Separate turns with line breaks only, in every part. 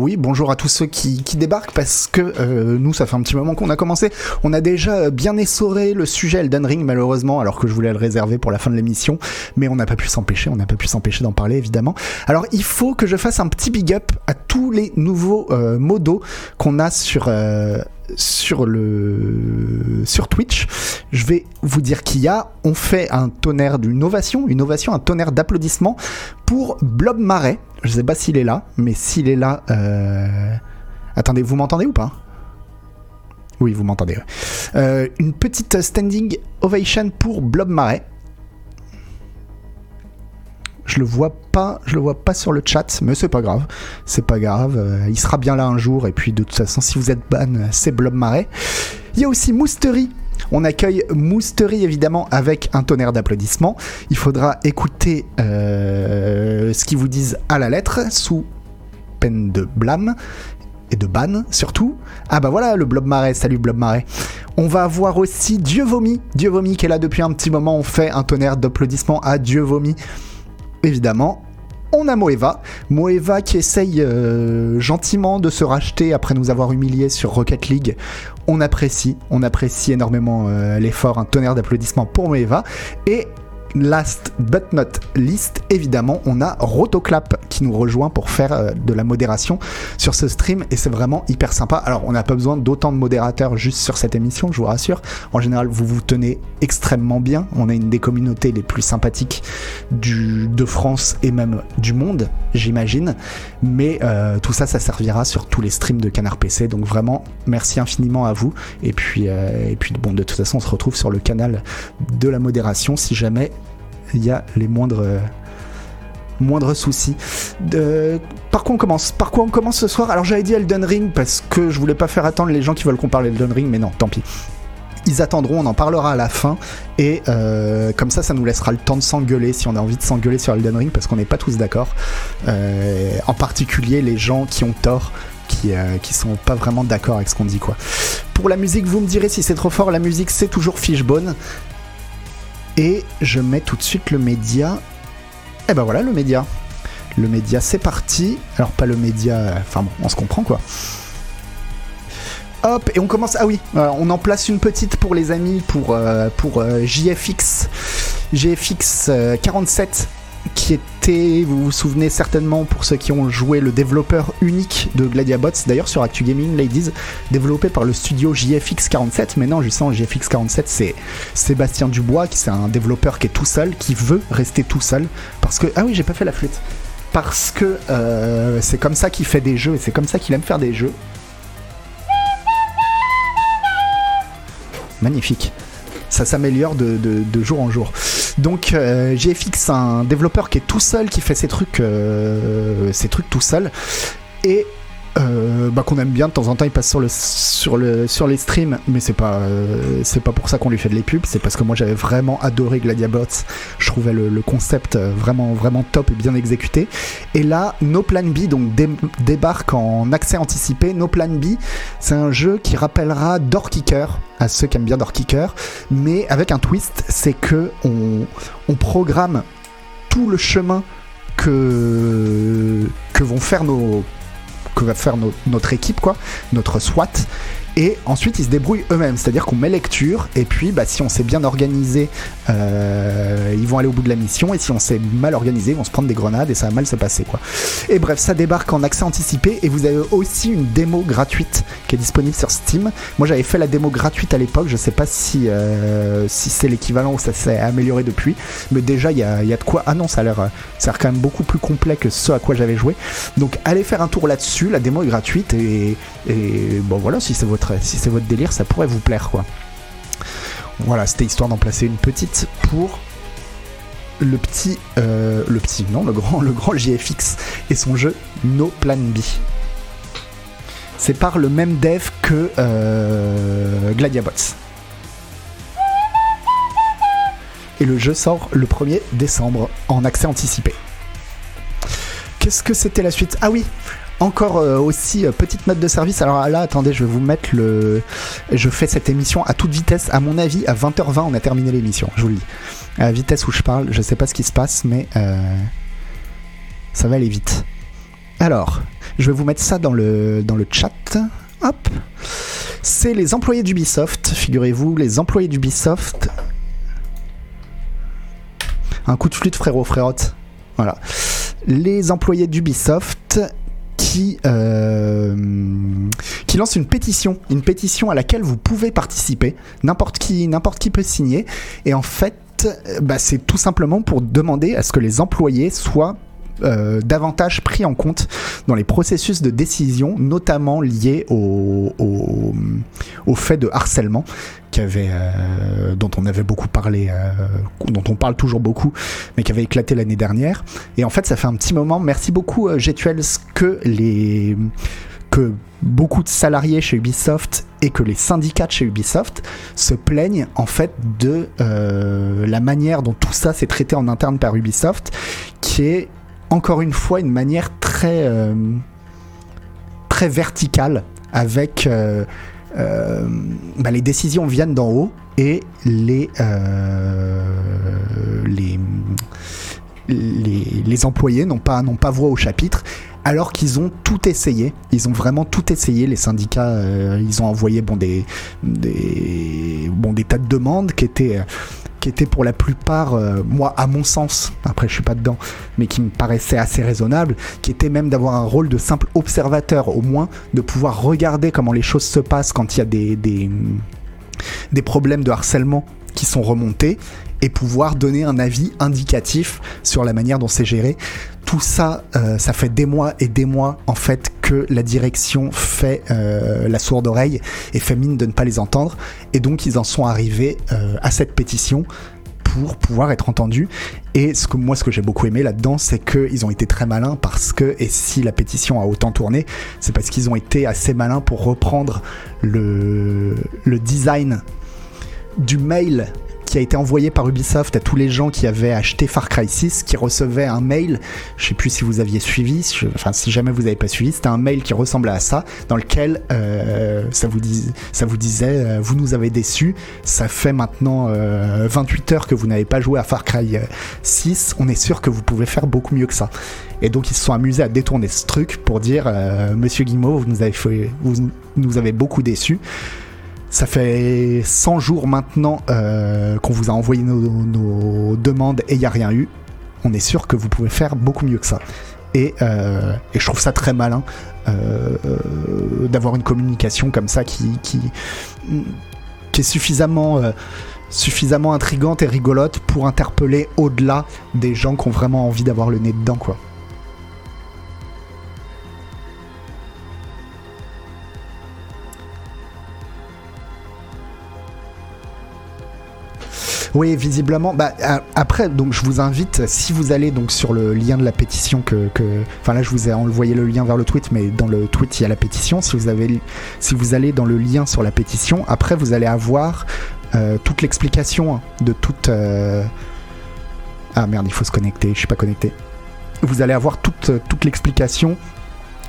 oui, bonjour à tous ceux qui, débarquent parce que euh, nous, ça fait un petit moment qu'on a commencé. On a déjà bien essoré le sujet Elden Ring, malheureusement, alors que je voulais le réserver pour la fin de l'émission, mais on n'a pas pu s'empêcher, on n'a pas pu s'empêcher d'en parler évidemment. Alors il faut que je fasse un petit big up à tous les nouveaux euh, modos qu'on a sur euh, sur le sur Twitch. Je vais vous dire qu'il y a. On fait un tonnerre d'une ovation, une ovation, un tonnerre d'applaudissements pour Blob Marais. Je sais pas s'il est là, mais s'il est là, euh... attendez, vous m'entendez ou pas? Oui, vous m'entendez. Euh, une petite standing ovation pour Blob Marais. Je le vois pas, le vois pas sur le chat, mais c'est pas grave, c'est pas grave. euh, il sera bien là un jour et puis de toute façon, si vous êtes ban, c'est Blob Marais. Il y a aussi Moustery. On accueille Moustery évidemment avec un tonnerre d'applaudissements. Il faudra écouter euh, ce qu'ils vous disent à la lettre sous peine de blâme et de ban surtout. Ah bah voilà le Blob Marais, salut Blob Marais. On va avoir aussi Dieu Vomi, Dieu Vomi qui est là depuis un petit moment. On fait un tonnerre d'applaudissements à Dieu Vomi évidemment. On a Moeva, Moeva qui essaye euh, gentiment de se racheter après nous avoir humiliés sur Rocket League. On apprécie, on apprécie énormément euh, l'effort, un tonnerre d'applaudissements pour Moeva. Et last but not least, évidemment, on a Rotoclap qui nous rejoint pour faire euh, de la modération sur ce stream et c'est vraiment hyper sympa. Alors, on n'a pas besoin d'autant de modérateurs juste sur cette émission, je vous rassure. En général, vous vous tenez extrêmement bien. On a une des communautés les plus sympathiques du, de France et même du monde, j'imagine. Mais euh, tout ça, ça servira sur tous les streams de Canard PC. Donc vraiment, merci infiniment à vous. Et puis, euh, et puis bon, de toute façon, on se retrouve sur le canal de la modération si jamais il y a les moindres euh, moindres soucis. De... Par quoi on commence? Par quoi on commence ce soir? Alors j'avais dit Elden Ring parce que je voulais pas faire attendre les gens qui veulent qu'on parle Elden Ring, mais non, tant pis. Ils attendront, on en parlera à la fin, et euh, comme ça, ça nous laissera le temps de s'engueuler si on a envie de s'engueuler sur Elden Ring parce qu'on n'est pas tous d'accord. Euh, en particulier les gens qui ont tort, qui, euh, qui sont pas vraiment d'accord avec ce qu'on dit quoi. Pour la musique, vous me direz si c'est trop fort. La musique, c'est toujours Fishbone. Et je mets tout de suite le média. Et ben voilà le média. Le média, c'est parti. Alors pas le média, enfin bon, on se comprend quoi. Hop, et on commence. Ah oui, euh, on en place une petite pour les amis, pour, euh, pour JFX. JFX euh, 47, qui était, vous vous souvenez certainement, pour ceux qui ont joué le développeur unique de Gladiabots, d'ailleurs sur Actu Gaming Ladies, développé par le studio JFX 47. Mais non, justement, JFX 47, c'est Sébastien Dubois, qui c'est un développeur qui est tout seul, qui veut rester tout seul. Parce que. Ah oui, j'ai pas fait la flûte. Parce que euh, c'est comme ça qu'il fait des jeux et c'est comme ça qu'il aime faire des jeux. Magnifique. Ça s'améliore de, jour en jour. Donc euh, GFX, un développeur qui est tout seul, qui fait ses trucs, euh, ses trucs tout seul, et euh, bah, qu'on aime bien de temps en temps. Il passe sur le sur le sur les streams, mais c'est pas euh, c'est pas pour ça qu'on lui fait de les pubs. C'est parce que moi j'avais vraiment adoré Gladiabots. Je trouvais le, concept euh, vraiment vraiment top et bien exécuté. Et là, No Plan B donc dé- débarque en accès anticipé. No Plan B, c'est un jeu qui rappellera Door Kicker à ceux qui aiment bien Door Kicker, mais avec un twist, c'est que on, on programme tout le chemin que que vont faire nos que va faire no- notre équipe quoi, notre SWAT. Et ensuite, ils se débrouillent eux-mêmes, c'est-à-dire qu'on met lecture, et puis bah, si on s'est bien organisé, euh, ils vont aller au bout de la mission, et si on s'est mal organisé, ils vont se prendre des grenades, et ça va mal se passer. quoi. Et bref, ça débarque en accès anticipé, et vous avez aussi une démo gratuite qui est disponible sur Steam. Moi, j'avais fait la démo gratuite à l'époque, je sais pas si, euh, si c'est l'équivalent ou ça s'est amélioré depuis, mais déjà, il y a, y a de quoi. Ah non, ça a l'air quand même beaucoup plus complet que ce à quoi j'avais joué. Donc, allez faire un tour là-dessus, la démo est gratuite, et, et bon voilà, si c'est votre, si c'est votre délire, ça pourrait vous plaire, quoi. Voilà, c'était histoire d'en placer une petite pour le petit, euh, le petit, non, le grand, le grand JFX et son jeu No Plan B. C'est par le même dev que euh, Gladiabots. Et le jeu sort le 1er décembre en accès anticipé. Qu'est-ce que c'était la suite? Ah oui, encore euh, aussi euh, petite note de service. Alors là, attendez, je vais vous mettre le. Je fais cette émission à toute vitesse. À mon avis, à 20h20, on a terminé l'émission. Je vous le dis. À la vitesse où je parle, je sais pas ce qui se passe, mais euh, ça va aller vite. Alors, je vais vous mettre ça dans le, chat. Hop. C'est les employés d'Ubisoft. Figurez-vous, les employés d'Ubisoft. Un coup de flûte, frérot, frérotte. Voilà. Les employés d'Ubisoft qui, euh, qui lance une pétition, une pétition à laquelle vous pouvez participer. N'importe qui, n'importe qui peut signer. Et en fait, bah, c'est tout simplement pour demander à ce que les employés soient euh, davantage pris en compte dans les processus de décision, notamment liés au, au, fait de harcèlement avait, euh, dont on avait beaucoup parlé, euh, dont on parle toujours beaucoup, mais qui avait éclaté l'année dernière. Et en fait, ça fait un petit moment. Merci beaucoup, Getuels, que les que beaucoup de salariés chez Ubisoft et que les syndicats de chez Ubisoft se plaignent en fait de la manière dont tout ça s'est traité en interne par Ubisoft, qui est encore une fois une manière très, euh, très verticale avec euh, euh, bah, les décisions viennent d'en haut et les, les, les, employés n'ont pas, pas voix au chapitre alors qu'ils ont tout essayé. Ils ont vraiment tout essayé. Les syndicats, ils ont envoyé bon, des, des, bon, des tas de demandes qui étaient qui était pour la plupart, euh, moi à mon sens, après je suis pas dedans, mais qui me paraissait assez raisonnable, qui était même d'avoir un rôle de simple observateur, au moins de pouvoir regarder comment les choses se passent quand il y a des, problèmes de harcèlement qui sont remontés et pouvoir donner un avis indicatif sur la manière dont c'est géré. Tout ça, euh, ça fait des mois et des mois en fait que la direction fait euh, la sourde oreille et fait mine de ne pas les entendre. Et donc ils en sont arrivés euh, à cette pétition pour pouvoir être entendus. Et ce que moi, ce que j'ai beaucoup aimé là-dedans, c'est qu'ils ont été très malins parce que, et si la pétition a autant tourné, c'est parce qu'ils ont été assez malins pour reprendre le, le design du mail qui a été envoyé par Ubisoft à tous les gens qui avaient acheté Far Cry 6, qui recevaient un mail, je sais plus si vous aviez suivi, enfin si jamais vous n'avez pas suivi, c'était un mail qui ressemblait à ça, dans lequel euh, ça, vous disait, euh, vous nous avez déçus, ça fait maintenant 28 euh, heures que vous n'avez pas joué à Far Cry 6, on est sûr que vous pouvez faire beaucoup mieux que ça. Et donc ils se sont amusés à détourner ce truc pour dire, Monsieur Guimau, vous vous nous avez beaucoup déçus. Ça fait 100 jours maintenant euh, qu'on vous a envoyé nos, demandes et il n'y a rien eu. On est sûr que vous pouvez faire beaucoup mieux que ça. Et, euh, je trouve ça très malin euh, d'avoir une communication comme ça qui, qui, qui est suffisamment, suffisamment intrigante et rigolote pour interpeller au-delà des gens qui ont vraiment envie d'avoir le nez dedans. quoi. Oui, visiblement. Bah, après, donc je vous invite, si vous allez donc sur le lien de la pétition que, enfin là je vous ai envoyé le lien vers le tweet, mais dans le tweet il y a la pétition. Si vous avez, si vous allez dans le lien sur la pétition, après vous allez avoir euh, toute l'explication hein, de toute. Euh, ah merde, il faut se connecter. Je suis pas connecté. Vous allez avoir toute toute l'explication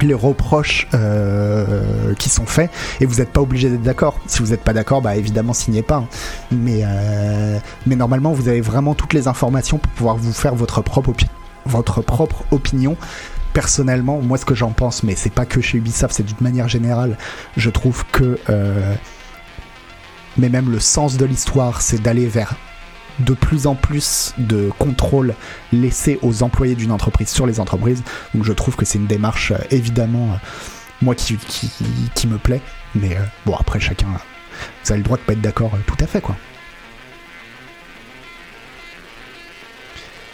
les reproches euh, qui sont faits et vous n'êtes pas obligé d'être d'accord. Si vous n'êtes pas d'accord, bah évidemment signez pas. Hein. Mais, euh, mais normalement vous avez vraiment toutes les informations pour pouvoir vous faire votre propre, votre propre opinion. Personnellement, moi ce que j'en pense, mais c'est pas que chez Ubisoft, c'est d'une manière générale, je trouve que euh, mais même le sens de l'histoire, c'est d'aller vers de plus en plus de contrôle laissé aux employés d'une entreprise sur les entreprises. Donc je trouve que c'est une démarche euh, évidemment, euh, moi qui, me plaît. Mais euh, bon, après chacun, vous avez le droit de pas être d'accord tout à fait quoi.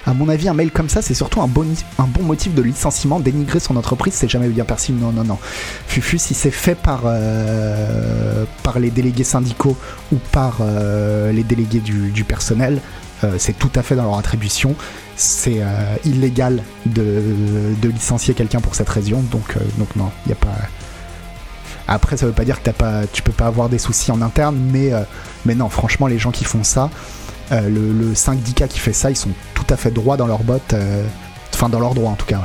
À mon avis, un mail comme ça, c'est surtout un bon, un bon motif de licenciement. Dénigrer son entreprise, c'est jamais bien perçu. Non, non, non. Fufu, si c'est fait par, euh, par les délégués syndicaux ou par euh, les délégués du, personnel, euh, c'est tout à fait dans leur attribution. C'est illégal de, de licencier quelqu'un pour cette raison. Donc, donc non, il n'y a pas. Après, ça veut pas dire que as pas, tu peux pas avoir des soucis en interne, mais, mais non, franchement, les gens qui font ça, euh, le, syndicat qui fait ça, ils sont tout à fait droits dans leurs bottes, euh, enfin dans leurs droits en tout cas.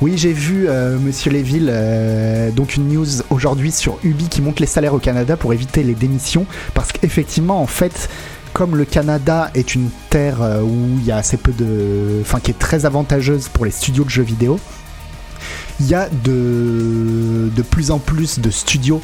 Oui, j'ai vu, euh, monsieur Léville, donc une news aujourd'hui sur Ubi qui monte les salaires au Canada pour éviter les démissions. Parce qu'effectivement, en fait, comme le Canada est une terre où il y a assez peu de. Enfin, qui est très avantageuse pour les studios de jeux vidéo, il y a de plus en plus de studios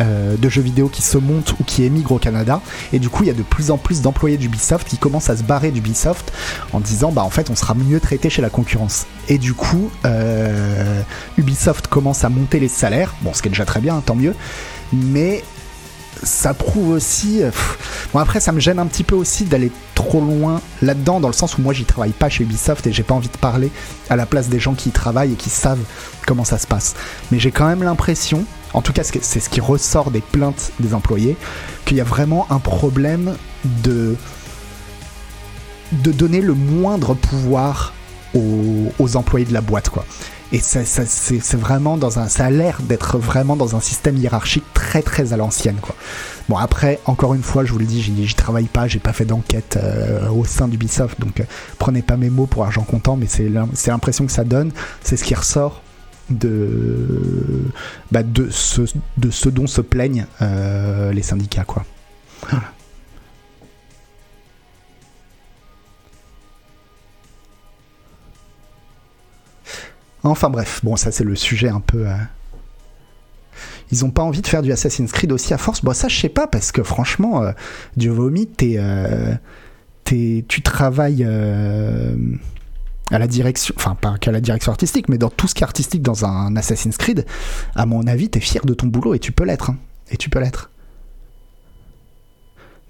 euh, de jeux vidéo qui se montent ou qui émigrent au Canada. Et du coup, il y a de plus en plus d'employés d'Ubisoft qui commencent à se barrer d'Ubisoft en disant bah en fait on sera mieux traité chez la concurrence. Et du coup, euh, Ubisoft commence à monter les salaires. Bon, ce qui est déjà très bien, tant mieux. Mais ça prouve aussi. Euh, bon après ça me gêne un petit peu aussi d'aller trop loin là-dedans dans le sens où moi j'y travaille pas chez Ubisoft et j'ai pas envie de parler à la place des gens qui y travaillent et qui savent comment ça se passe. Mais j'ai quand même l'impression, en tout cas c'est ce qui ressort des plaintes des employés, qu'il y a vraiment un problème de de donner le moindre pouvoir aux, aux employés de la boîte quoi. Et ça, c'est vraiment dans un, ça a l'air d'être vraiment dans un système hiérarchique très très à l'ancienne quoi. Bon après, encore une fois, je vous le dis, j'y travaille pas, j'ai pas fait d'enquête euh, au sein d'Ubisoft, donc euh, prenez pas mes mots pour argent comptant, mais c'est l'impression que ça donne, c'est ce qui ressort de, bah, de ce dont se plaignent euh, les syndicats quoi. Voilà. Enfin bref, bon ça c'est le sujet un peu... Euh, ils ont pas envie de faire du Assassin's Creed aussi à force? Bon ça je sais pas parce que franchement, euh, Dieu vomi, euh, tu travailles à la direction, enfin pas qu'à la direction artistique, mais dans tout ce qui est artistique dans un Assassin's Creed, à mon avis t'es fier de ton boulot et tu peux l'être. Hein. Et tu peux l'être.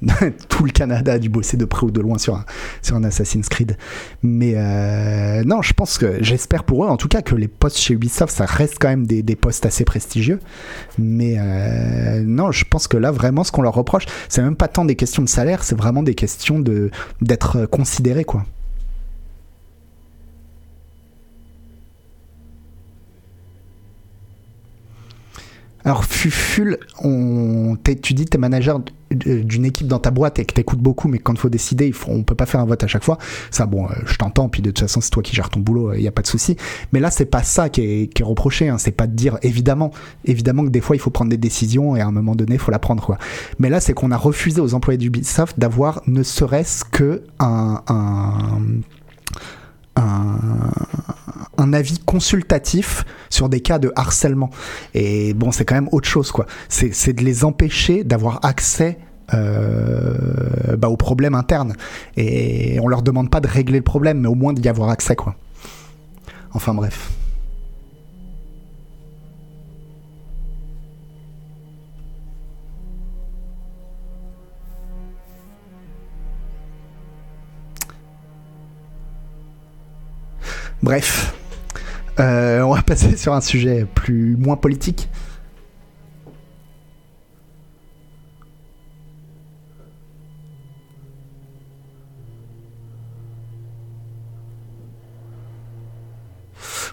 tout le Canada a dû bosser de près ou de loin sur un, Assassin's Creed. Mais euh, non, je pense que j'espère pour eux, en tout cas, que les postes chez Ubisoft, ça reste quand même des, des postes assez prestigieux. Mais euh, non, je pense que là, vraiment, ce qu'on leur reproche, c'est même pas tant des questions de salaire, c'est vraiment des questions d'être considéré, quoi. Alors Fuful, on, tu dis que tu es manager d'une équipe dans ta boîte et que t'écoutes beaucoup, mais quand il faut décider, il faut, on peut pas faire un vote à chaque fois. Ça, bon, euh, je t'entends, puis de toute façon, c'est toi qui gères ton boulot, il n'y a pas de souci. Mais là, c'est pas ça qui est, reproché, hein. c'est pas de dire, évidemment, évidemment que des fois, il faut prendre des décisions et à un moment donné, il faut la prendre. Mais là, c'est qu'on a refusé aux employés d'Ubisoft d'avoir ne serait-ce que un, un un, avis consultatif sur des cas de harcèlement. Et bon, c'est quand même autre chose, quoi. C'est de les empêcher d'avoir accès euh, bah, aux problèmes internes. Et on leur demande pas de régler le problème, mais au moins d'y avoir accès, quoi. Enfin bref. Bref, euh, on va passer sur un sujet plus moins politique.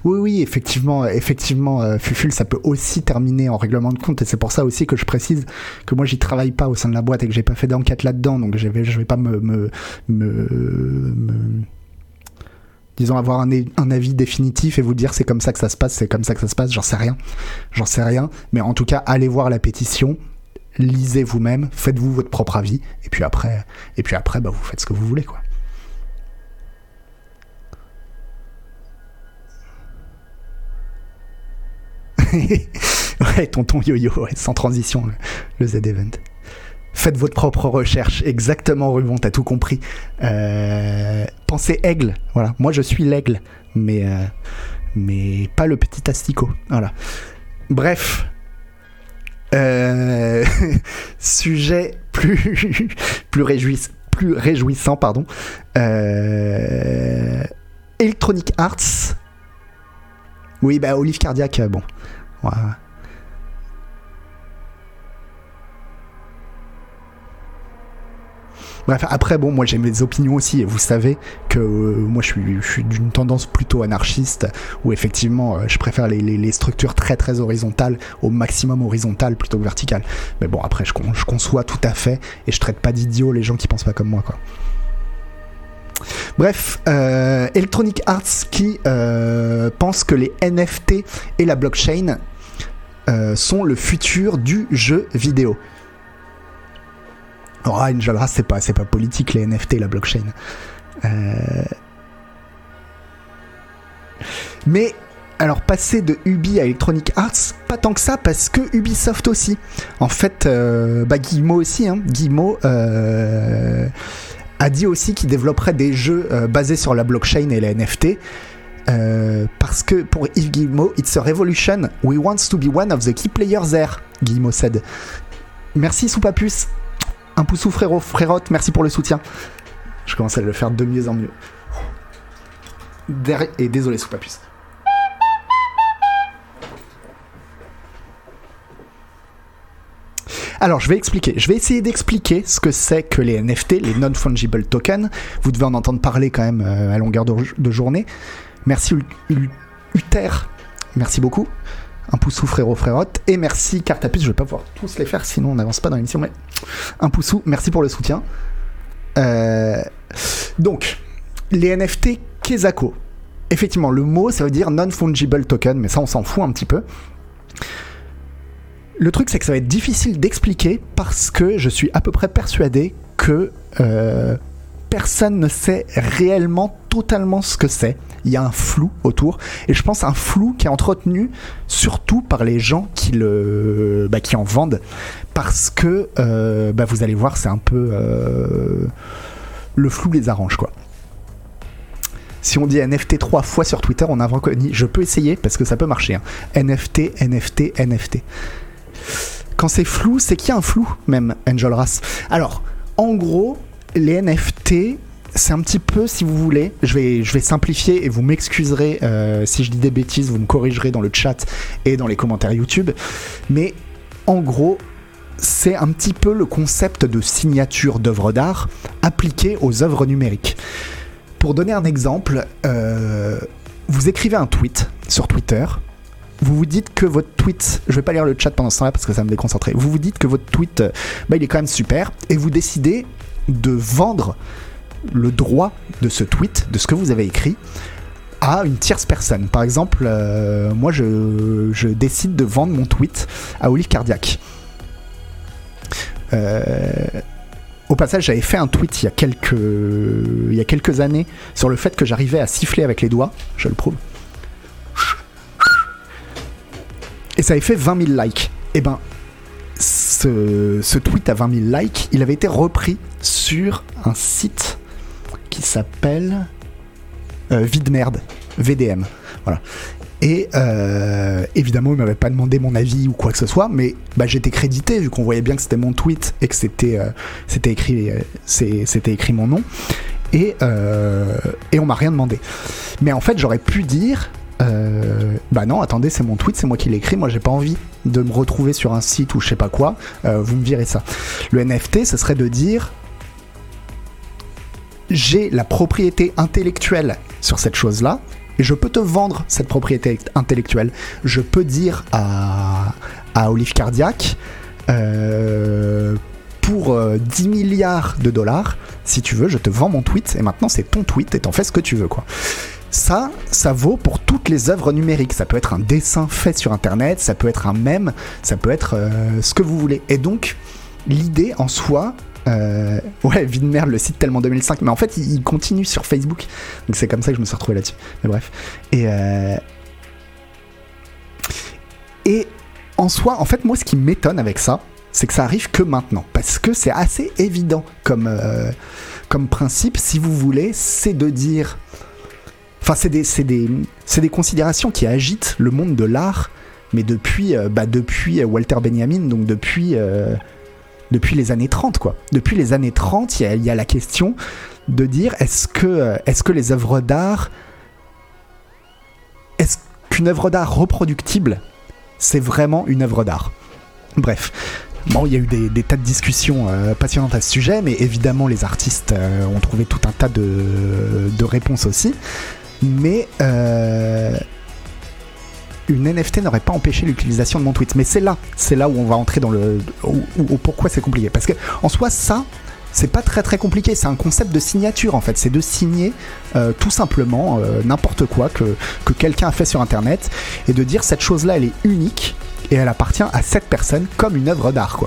Oui, oui, effectivement, effectivement, euh, Fuful, ça peut aussi terminer en règlement de compte, et c'est pour ça aussi que je précise que moi j'y travaille pas au sein de la boîte et que j'ai pas fait d'enquête là-dedans, donc je vais, vais pas me, me, me disons avoir un, avis définitif et vous dire c'est comme ça que ça se passe, c'est comme ça que ça se passe, j'en sais rien, j'en sais rien, mais en tout cas allez voir la pétition, lisez vous-même, faites-vous votre propre avis et puis après, et puis après bah, vous faites ce que vous voulez quoi. ouais, tonton yo-yo, sans transition, le, le Z-Event. Faites votre propre recherche. Exactement, Rubon, t'as tout compris. Euh, pensez aigle. Voilà. Moi, je suis l'aigle, mais, euh, pas le petit asticot. Voilà. Bref. Euh, sujet plus, réjouissant. Pardon. Electronic Arts. Oui, bah, Olive Cardiaque, bon. Bref, après, bon, moi j'ai mes opinions aussi, et vous savez que euh, moi je suis, d'une tendance plutôt anarchiste, où effectivement euh, je préfère les, structures très très horizontales, au maximum horizontales plutôt que verticales. Mais bon, après, je, conçois tout à fait, et je traite pas d'idiots les gens qui pensent pas comme moi, quoi. Bref, euh, Electronic Arts qui pense que les NFT et la blockchain sont le futur du jeu vidéo. Oh, Angel Ras, c'est pas, c'est pas politique les NFT, la blockchain. Euh, mais alors passer de Ubi à Electronic Arts, pas tant que ça parce que Ubisoft aussi. En fait, euh, bah Guillemot aussi, hein. Guillemot euh, a dit aussi qu'il développerait des jeux euh, basés sur la blockchain et la NFT. parce que pour Yves Guillemot, it's a revolution. We want to be one of the key players there. Guillemot said. Merci Soupapus. Un poussou frérot, frérote, merci pour le soutien. Je commence à le faire de mieux en mieux. Et désolé Soupapus. Alors, je vais expliquer. Je vais essayer d'expliquer ce que c'est que les NFT, les non-fungible tokens. Vous devez en entendre parler quand même euh, à longueur de, journée. Merci Uther. Merci beaucoup. Un poussou frérot frérote. Et merci Cartapus. Je vais pas pouvoir tous les faire, sinon on n'avance pas dans l'émission. Mais un poussou. Merci pour le soutien. Euh, donc, les NFT Kezako. Effectivement, le mot, ça veut dire non-fungible token, mais ça, on s'en fout un petit peu. Le truc, c'est que ça va être difficile d'expliquer parce que je suis à peu près persuadé que euh, personne ne sait réellement totalement ce que c'est. Il y a un flou autour. Et je pense un flou qui est entretenu surtout par les gens qui, le, bah, qui en vendent. Parce que, euh, bah, vous allez voir, c'est un peu... Euh, le flou les arrange, quoi. Si on dit NFT trois fois sur Twitter, on a reconnu. Je peux essayer parce que ça peut marcher. Hein. NFT, NFT, NFT. Quand c'est flou, c'est qu'il y a un flou, même, Angel Ras. Alors, en gros, les NFT, c'est un petit peu, si vous voulez, je vais, je vais simplifier et vous m'excuserez euh, si je dis des bêtises, vous me corrigerez dans le chat et dans les commentaires YouTube. Mais en gros, c'est un petit peu le concept de signature d'œuvre d'art appliqué aux œuvres numériques. Pour donner un exemple, euh, vous écrivez un tweet sur Twitter, vous vous dites que votre tweet, je vais pas lire le chat pendant ce temps-là parce que ça me déconcentrer, vous vous dites que votre tweet, euh, bah, il est quand même super, et vous décidez de vendre le droit de ce tweet, de ce que vous avez écrit, à une tierce personne. Par exemple, euh, moi je, décide de vendre mon tweet à Olive Cardiac. Euh, au passage, j'avais fait un tweet il y, a quelques, il quelques années sur le fait que j'arrivais à siffler avec les doigts, je le prouve. Et ça avait fait 20 000 likes. Et eh ben, ce, tweet à 20 000 likes, il avait été repris sur un site qui s'appelle euh, VDM. Voilà. Et euh, évidemment, il m'avait pas demandé mon avis ou quoi que ce soit, mais bah, j'étais crédité vu qu'on voyait bien que c'était mon tweet et que c'était euh, écrit c'était écrit mon nom. Et, et on m'a rien demandé. Mais en fait, j'aurais pu dire euh, bah non, attendez, c'est mon tweet, c'est moi qui l'ai écrit, moi j'ai pas envie de me retrouver sur un site ou je sais pas quoi, euh, vous me virez ça. Le NFT, ce serait de dire j'ai la propriété intellectuelle sur cette chose-là, et je peux te vendre cette propriété intellectuelle. Je peux dire à, à Olive Cardiac, euh, pour 10 milliards de dollars, si tu veux, je te vends mon tweet, et maintenant c'est ton tweet, et t'en fais ce que tu veux, quoi. Ça, ça vaut pour toutes les œuvres numériques. Ça peut être un dessin fait sur Internet, ça peut être un mème, ça peut être euh, ce que vous voulez. Et donc, l'idée en soi, euh, ouais, vie de merde, le site tellement 2005. Mais en fait, il, continue sur Facebook. Donc c'est comme ça que je me suis retrouvé là-dessus. Mais bref. Et, euh, et en soi, en fait, moi, ce qui m'étonne avec ça, c'est que ça arrive que maintenant. Parce que c'est assez évident comme, comme principe, si vous voulez, c'est de dire Enfin, c'est des, considérations qui agitent le monde de l'art, mais depuis, euh, bah, euh, Walter Benjamin, donc depuis, euh, les années 30, quoi. Depuis les années 30, il y, a, la question de dire est-ce que, les œuvres d'art. Est-ce qu'une œuvre d'art reproductible, c'est vraiment une œuvre d'art? Bref, Bon, il y a eu des, tas de discussions passionnantes à ce sujet, mais évidemment, les artistes ont trouvé tout un tas de réponses aussi mais euh, une NFT n'aurait pas empêché l'utilisation de mon tweet. Mais c'est là, c'est là où on va entrer dans le pourquoi c'est compliqué. Parce que en soi, ça, c'est pas très très compliqué. C'est un concept de signature en fait. C'est de signer euh, tout simplement euh, n'importe quoi que, que quelqu'un a fait sur Internet et de dire cette chose-là, elle est unique et elle appartient à cette personne comme une œuvre d'art.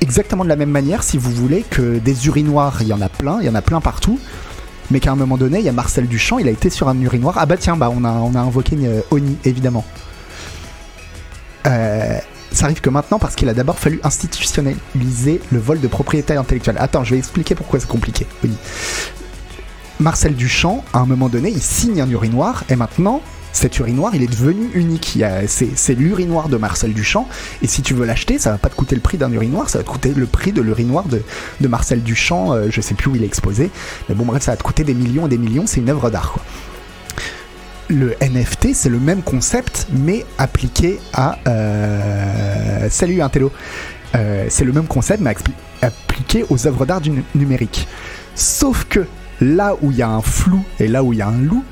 Exactement de la même manière, si vous voulez, que des urinoirs, il y en a plein, il y en a plein partout, mais qu'à un moment donné, il y a Marcel Duchamp, il a été sur un urinoir. Ah bah tiens, bah on a, on a invoqué euh, Oni, évidemment. Euh, ça arrive que maintenant parce qu'il a d'abord fallu institutionnaliser le vol de propriété intellectuelle. Attends, je vais expliquer pourquoi c'est compliqué. Oui. Marcel Duchamp, à un moment donné, il signe un urinoir et maintenant, cet urinoir, il est devenu unique. C'est l'urinoir de Marcel Duchamp. Et si tu veux l'acheter, ça va pas te coûter le prix d'un urinoir, ça va te coûter le prix de l'urinoir de, de, Marcel Duchamp. Euh, je sais plus où il est exposé. Mais bon, bref, ça va te coûter des millions et des millions. C'est une œuvre d'art, Le NFT, c'est le même concept, mais appliqué à. Euh... Salut, Intello. Euh, c'est le même concept, mais appliqué aux œuvres d'art du numérique. Sauf que là où il y a un flou et là où il y a un loup,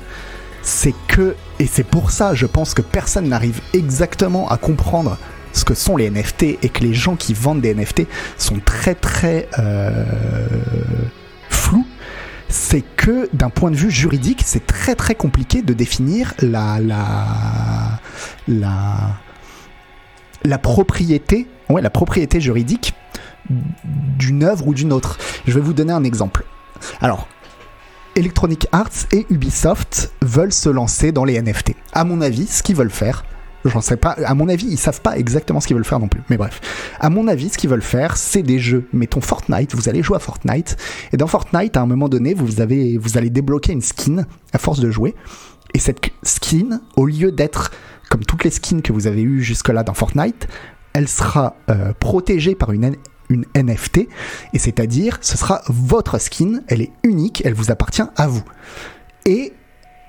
c'est que, et c'est pour ça, je pense que personne n'arrive exactement à comprendre ce que sont les NFT et que les gens qui vendent des NFT sont très très euh, flous, c'est que d'un point de vue juridique, c'est très très compliqué de définir la la la la propriété, la propriété juridique d'une œuvre ou d'une autre. Je vais vous donner un exemple. Alors, Electronic Arts et Ubisoft veulent se lancer dans les NFT. À mon avis, ce qu'ils veulent faire, j'en sais pas, à mon avis, ils savent pas exactement ce qu'ils veulent faire non plus. Mais bref, à mon avis, ce qu'ils veulent faire, c'est des jeux. Mettons Fortnite, vous allez jouer à Fortnite, et dans Fortnite, à un moment donné, vous, avez, vous allez débloquer une skin à force de jouer. Et cette skin, au lieu d'être comme toutes les skins que vous avez eues jusque-là dans Fortnite, elle sera euh, protégée par une une NFT, et c'est-à-dire ce sera votre skin, elle est unique, elle vous appartient à vous. Et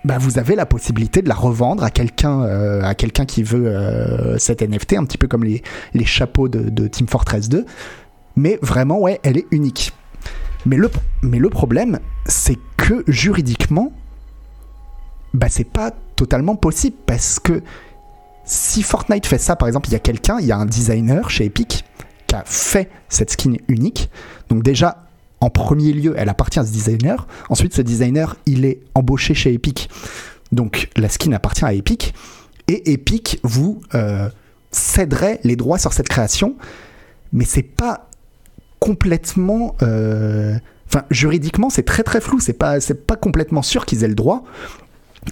bah, vous avez la possibilité de la revendre à quelqu'un euh, qui veut euh, cette NFT, un petit peu comme les, les chapeaux de, Team Fortress 2. Mais vraiment, ouais, elle est unique. Mais le, mais le problème, c'est que juridiquement, bah, c'est pas totalement possible parce que si Fortnite fait ça, par exemple, il y a quelqu'un, il y a un designer chez Epic a fait cette skin unique. Donc déjà, en premier lieu, elle appartient à ce designer. Ensuite, ce designer, il est embauché chez Epic. Donc la skin appartient à Epic. Et Epic vous euh, céderait les droits sur cette création. Mais c'est pas complètement... Euh, enfin, juridiquement, c'est très très flou. C'est pas, pas complètement sûr qu'ils aient le droit.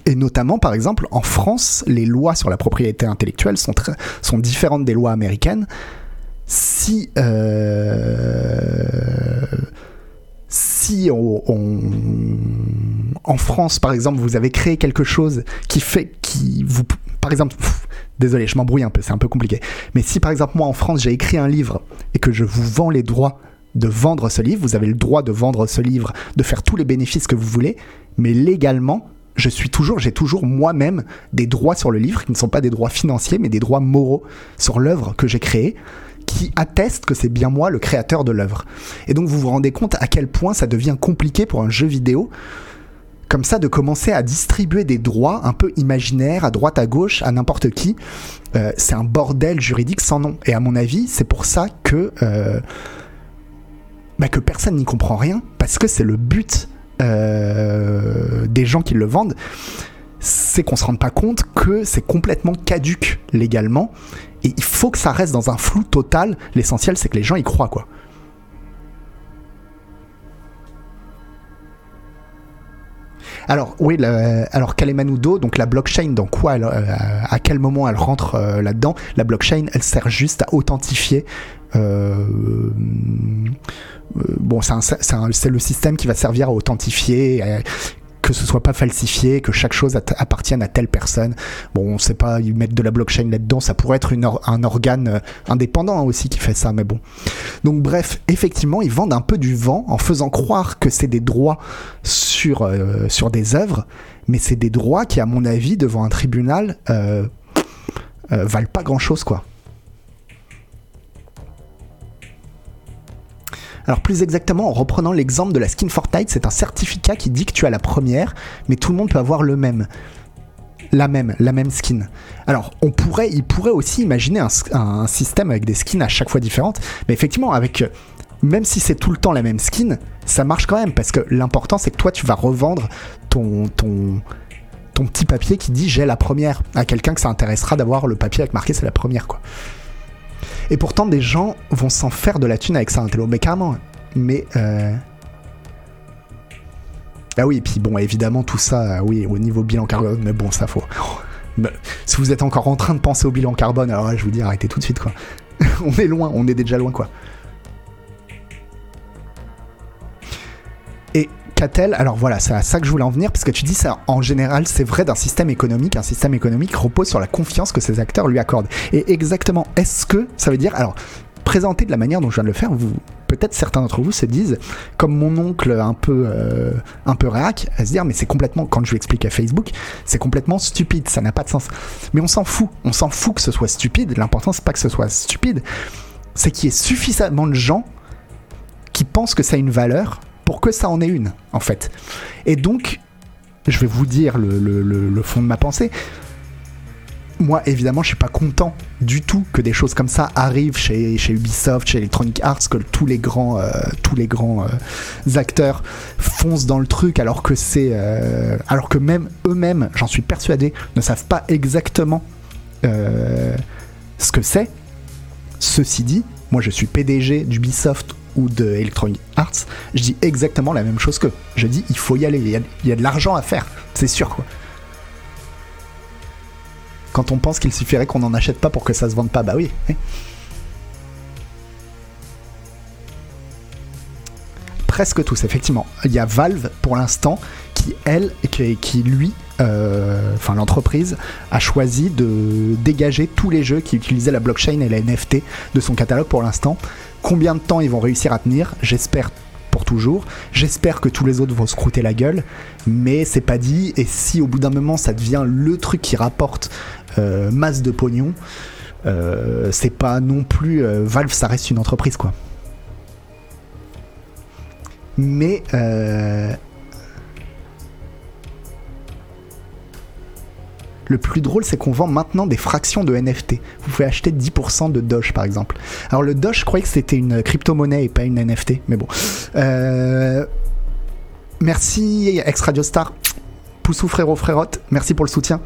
Et notamment, par exemple, en France, les lois sur la propriété intellectuelle sont, sont différentes des lois américaines si euh, en France par exemple vous avez créé quelque chose qui fait qui vous par exemple désolé je m'embrouille un peu c'est un peu compliqué. Mais si par exemple moi en France j'ai écrit un livre et que je vous vends les droits de vendre ce livre vous avez le droit de vendre ce livre de faire tous les bénéfices que vous voulez mais légalement je suis toujours, j'ai toujours moi-même des droits sur le livre qui ne sont pas des droits financiers, mais des droits moraux sur l'œuvre que j'ai créée qui atteste que c'est bien moi le créateur de l'œuvre. Et donc vous vous rendez compte à quel point ça devient compliqué pour un jeu vidéo comme ça de commencer à distribuer des droits un peu imaginaires à droite à gauche à n'importe qui. Euh, c'est un bordel juridique sans nom. Et à mon avis, c'est pour ça que, euh, bah, que personne n'y comprend rien, parce que c'est le but euh, des gens qui le vendent, c'est qu'on se rende pas compte que c'est complètement caduque légalement et il faut que ça reste dans un flou total. L'essentiel, c'est que les gens y croient, quoi. Alors oui, Kalemanudo, donc la blockchain, dans quoi euh, à quel moment elle rentre euh, là-dedans? La blockchain, elle sert juste à authentifier. Euh, bon, c'est le système qui va servir à authentifier que ce soit pas falsifié, que chaque chose appartienne à telle personne. Bon, on sait pas, ils mettent de la blockchain là-dedans, ça pourrait être un organe euh, indépendant aussi qui fait ça, mais bon. Donc bref, effectivement, ils vendent un peu du vent en faisant croire que c'est des droits sur, euh, sur des œuvres, mais c'est des droits qui, à mon avis, devant un tribunal, euh, valent pas grand-chose, quoi. Alors plus exactement, en reprenant l'exemple de la skin Fortnite, c'est un certificat qui dit que tu as la première, mais tout le monde peut avoir le même la même, la même skin. Alors, on pourrait, il pourrait aussi imaginer un, système avec des skins à chaque fois différentes, mais effectivement, avec même si c'est tout le temps la même skin, ça marche quand même parce que l'important c'est que toi tu vas revendre ton ton ton petit papier qui dit j'ai la première à quelqu'un que ça intéressera d'avoir le papier avec marqué c'est la première quoi. Et pourtant, des gens vont s'en faire de la thune avec ça, un télo. Mais carrément. Mais. Euh... Ah oui, et puis bon, évidemment, tout ça, oui, au niveau bilan carbone, mais bon, ça faut. si vous êtes encore en train de penser au bilan carbone, alors là, je vous dis, arrêtez tout de suite, quoi. on est loin, on est déjà loin, quoi. Qu'a-t-elle Alors voilà, c'est à ça que je voulais en venir, parce que tu dis ça, en général, c'est vrai d'un système économique. Un système économique repose sur la confiance que ses acteurs lui accordent. Et exactement, est-ce que ça veut dire. Alors, présenter de la manière dont je viens de le faire, vous, peut-être certains d'entre vous se disent, comme mon oncle un peu, euh, un peu réac, à se dire, mais c'est complètement, quand je lui explique à Facebook, c'est complètement stupide, ça n'a pas de sens. Mais on s'en fout, on s'en fout que ce soit stupide, l'important c'est pas que ce soit stupide, c'est qu'il y ait suffisamment de gens qui pensent que ça a une valeur pour que ça en ait une, en fait. Et donc, je vais vous dire le, fond de ma pensée moi, évidemment, je suis pas content du tout que des choses comme ça arrivent chez, chez Ubisoft, chez Electronic Arts, que tous les grands, euh, tous les grands euh, acteurs foncent dans le truc, alors que c'est, euh, alors que même eux-mêmes, j'en suis persuadé, ne savent pas exactement ce que c'est. Ceci dit, moi, je suis PDG d'Ubisoft ou de Electronic Arts, je dis exactement la même chose que. Je dis, il faut y aller, il y a, de l'argent à faire, c'est sûr quoi quand on pense qu'il suffirait qu'on n'en achète pas pour que ça se vende pas. Bah oui. Presque tous, effectivement. Il y a Valve pour l'instant qui, elle, qui, qui lui, euh, enfin l'entreprise, a choisi de dégager tous les jeux qui utilisaient la blockchain et la NFT de son catalogue pour l'instant. Combien de temps ils vont réussir à tenir J'espère pour toujours. J'espère que tous les autres vont se croûter la gueule, mais c'est pas dit. Et si au bout d'un moment ça devient le truc qui rapporte euh, masse de pognon, euh, c'est pas non plus. Euh, Valve, ça reste une entreprise, quoi. Mais. Le plus drôle, c'est qu'on vend maintenant des fractions de NFT. Vous pouvez acheter 10% de Doge, par exemple. Alors, le Doge, je croyais que c'était une crypto-monnaie et pas une NFT, mais bon. Merci, ex Radio Star. Poussou, frérot, frérotte. Merci pour le soutien.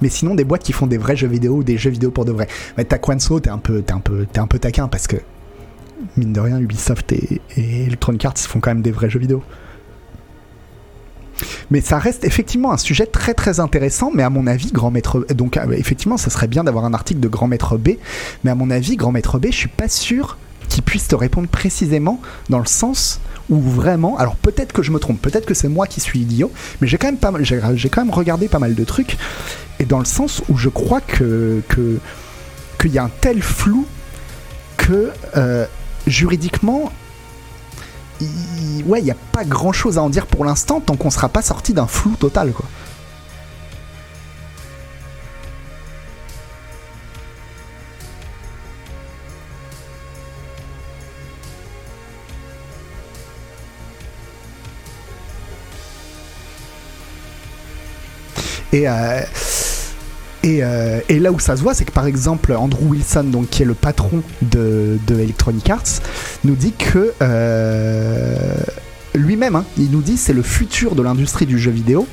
Mais sinon, des boîtes qui font des vrais jeux vidéo ou des jeux vidéo pour de vrai. Mais Taquanso, t'es un peu, un un peu taquin parce que mine de rien, Ubisoft et, Electronic Arts font quand même des vrais jeux vidéo. Mais ça reste effectivement un sujet très très intéressant, mais à mon avis, Grand Maître donc euh, effectivement, ça serait bien d'avoir un article de Grand Maître B, mais à mon avis, Grand Maître B, je suis pas sûr qu'il puisse te répondre précisément dans le sens où vraiment, alors peut-être que je me trompe, peut-être que c'est moi qui suis idiot, mais j'ai quand même quand regardé pas mal de trucs et dans le sens où je crois que qu'il y a un tel flou que euh, juridiquement ouais, il n'y a pas grand chose à en dire pour l'instant tant qu'on sera pas sorti d'un flou total quoi. Et, euh, euh, et, là où ça se voit, c'est que par exemple, Andrew Wilson, donc, qui est le patron de, Electronic Arts, nous dit que euh, lui-même, hein, il nous dit c'est le futur de l'industrie du jeu vidéo,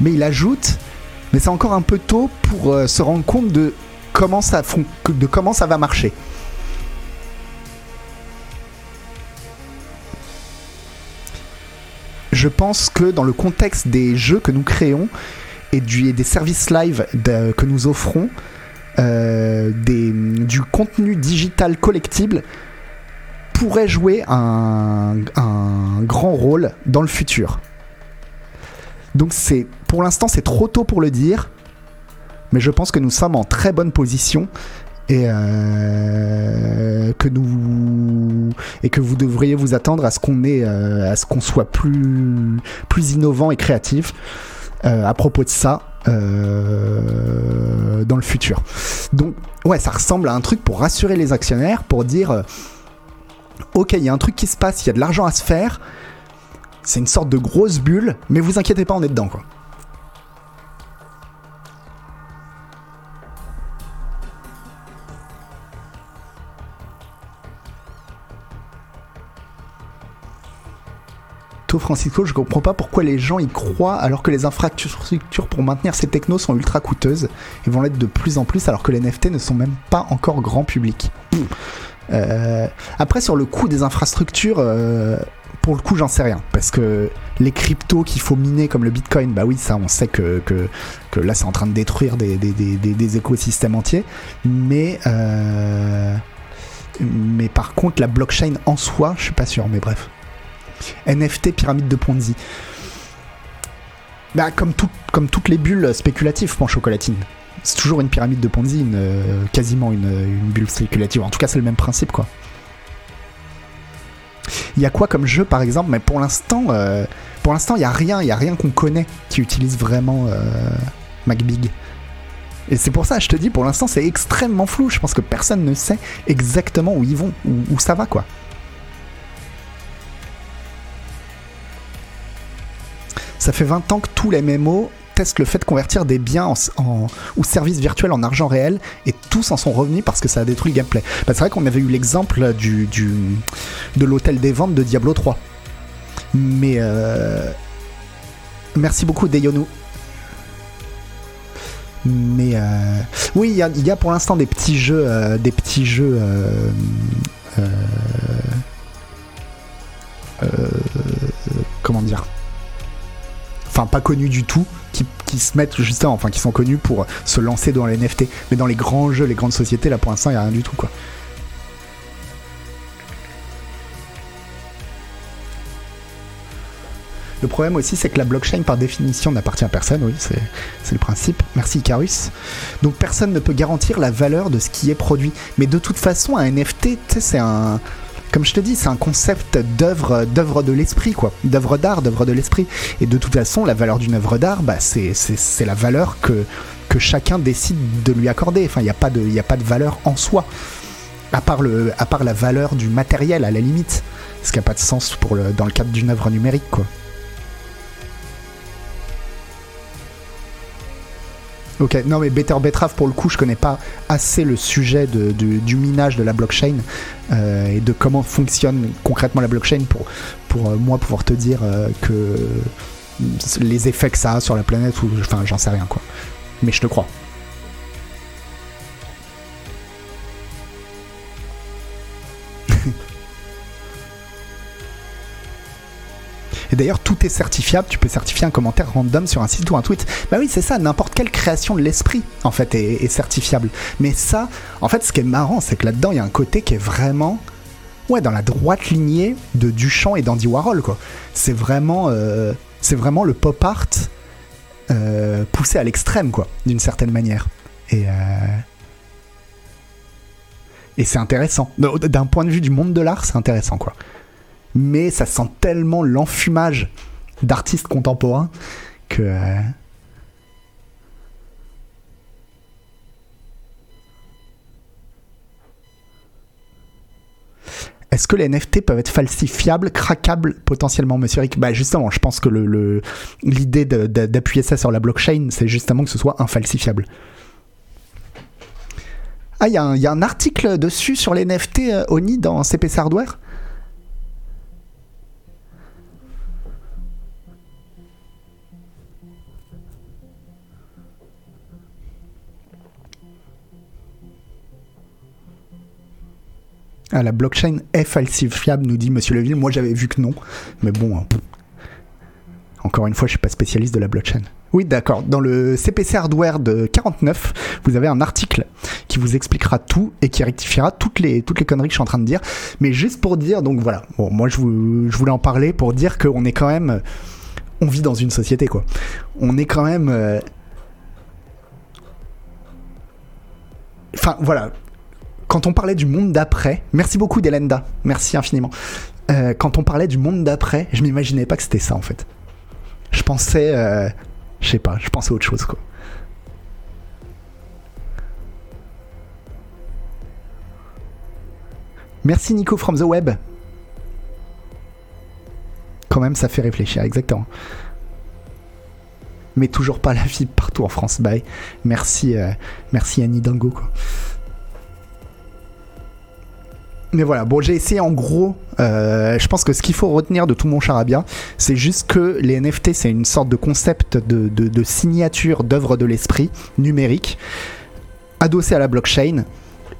mais il ajoute, mais c'est encore un peu tôt pour se rendre compte de comment ça va marcher. Je pense que dans le contexte des jeux que nous créons, et, des services live que nous offrons, euh, du contenu digital collectible pourrait jouer un, grand rôle dans le futur. Donc c'est pour l'instant c'est trop tôt pour le dire, mais je pense que nous sommes en très bonne position et euh, que vous devriez vous attendre à ce qu'on ait euh, à ce qu'on soit plus plus innovant et créatif. Euh, à propos de ça euh, dans le futur. Donc ouais, ça ressemble à un truc pour rassurer les actionnaires, pour dire euh, ok, il y a un truc qui se passe, il y a de l'argent à se faire. C'est une sorte de grosse bulle, mais vous inquiétez pas, on est dedans quoi. To Francisco, je comprends pas pourquoi les gens y croient alors que les infrastructures pour maintenir ces technos sont ultra coûteuses et vont l'être de plus en plus alors que les NFT ne sont même pas encore grand public. Euh, après, sur le coût des infrastructures, euh, pour le coup, j'en sais rien. Parce que les cryptos qu'il faut miner comme le bitcoin, bah oui, ça, on sait que, que, là, c'est en train de détruire des, des, écosystèmes entiers. Mais, euh, mais par contre, la blockchain en soi, je suis pas sûr, mais bref. NFT, pyramide de Ponzi. Bah, comme, comme toutes les bulles spéculatives, mon chocolatine. C'est toujours une pyramide de Ponzi, une, quasiment une, une bulle spéculative. En tout cas, c'est le même principe, quoi. Il y a quoi comme jeu par exemple? Mais pour l'instant, euh, pour l'instant, il y a rien, il y a rien qu'on connaît qui utilise vraiment euh, MacBig. Et c'est pour ça, je te dis, pour l'instant, c'est extrêmement flou. Je pense que personne ne sait exactement où ils vont, où, ça va, quoi. Ça fait 20 ans que tous les MMO le fait de convertir des biens en, ou services virtuels en argent réel et tous en sont revenus parce que ça a détruit le gameplay. Bah, c'est vrai qu'on avait eu l'exemple du, de l'hôtel des ventes de Diablo 3. Mais euh, merci beaucoup Deyonu. Mais euh, oui, il y, a pour l'instant des petits jeux, euh, des petits jeux. comment dire? Enfin, pas connus du tout, qui, se mettent justement, enfin qui sont connus pour se lancer dans les NFT. Mais dans les grands jeux, les grandes sociétés, là pour l'instant, il n'y a rien du tout quoi. Le problème aussi, c'est que la blockchain, par définition, n'appartient à personne. Oui, c'est le principe. Merci Icarus. Donc personne ne peut garantir la valeur de ce qui est produit. Mais de toute façon, un NFT, c'est un, comme je te dis, c'est un concept d'œuvre, d'œuvre de l'esprit, quoi, d'œuvre d'art, d'œuvre de l'esprit. Et de toute façon, la valeur d'une œuvre d'art, bah, c'est, la valeur que, chacun décide de lui accorder. Enfin, il n'y a pas de, a pas de valeur en soi, à part la valeur du matériel à la limite, ce qui n'a pas de sens dans le cadre d'une œuvre numérique, quoi. Ok, non mais Better Betrave pour le coup je connais pas assez le sujet de, du minage de la blockchain euh, et de comment fonctionne concrètement la blockchain pour, pour euh, moi pouvoir te dire euh, que les effets que ça a sur la planète enfin j'en sais rien quoi. Mais je te crois. D'ailleurs, tout est certifiable. Tu peux certifier un commentaire random sur un site ou un tweet. Bah oui, c'est ça. N'importe quelle création de l'esprit, en fait, est, certifiable. Mais ça, en fait, ce qui est marrant, c'est que là-dedans, il y a un côté qui est vraiment. Ouais, dans la droite lignée de Duchamp et d'Andy Warhol, quoi. C'est vraiment, euh, le pop art euh, poussé à l'extrême, quoi, d'une certaine manière. Euh, et c'est intéressant. D'un point de vue du monde de l'art, c'est intéressant, quoi mais ça sent tellement l'enfumage d'artistes contemporains que. Euh, est-ce que les NFT peuvent être falsifiables, craquables potentiellement, monsieur Rick? Bah justement, je pense que l'idée d'appuyer ça sur la blockchain, c'est justement que ce soit infalsifiable. Ah, il y, a un article dessus sur les NFT euh, Oni dans CPC Hardware Ah, la blockchain est falsifiable, nous dit Monsieur Leville. Moi, j'avais vu que non. Mais bon, hein. encore une fois, je suis pas spécialiste de la blockchain. Oui, d'accord. Dans le CPC Hardware de 49, vous avez un article qui vous expliquera tout et qui rectifiera toutes les, toutes les conneries que je suis en train de dire. Mais juste pour dire, donc voilà. Bon, moi, je, voulais en parler pour dire qu'on est quand même. On vit dans une société, quoi. On est quand même. Euh, enfin, voilà quand on parlait du monde d'après, merci beaucoup Delenda, merci infiniment. Euh, quand on parlait du monde d'après, je m'imaginais pas que c'était ça en fait. Je pensais, euh, je sais pas, je pensais autre chose quoi. Merci Nico from the web. Quand même, ça fait réfléchir, exactement. Mais toujours pas la vie partout en France. Bye. Merci, euh, merci Annie Dingo quoi. Mais voilà, bon, j'ai essayé en gros. euh, je pense que ce qu'il faut retenir de tout mon charabia, c'est juste que les NFT, c'est une sorte de concept de, signature d'œuvre de l'esprit numérique, adossé à la blockchain.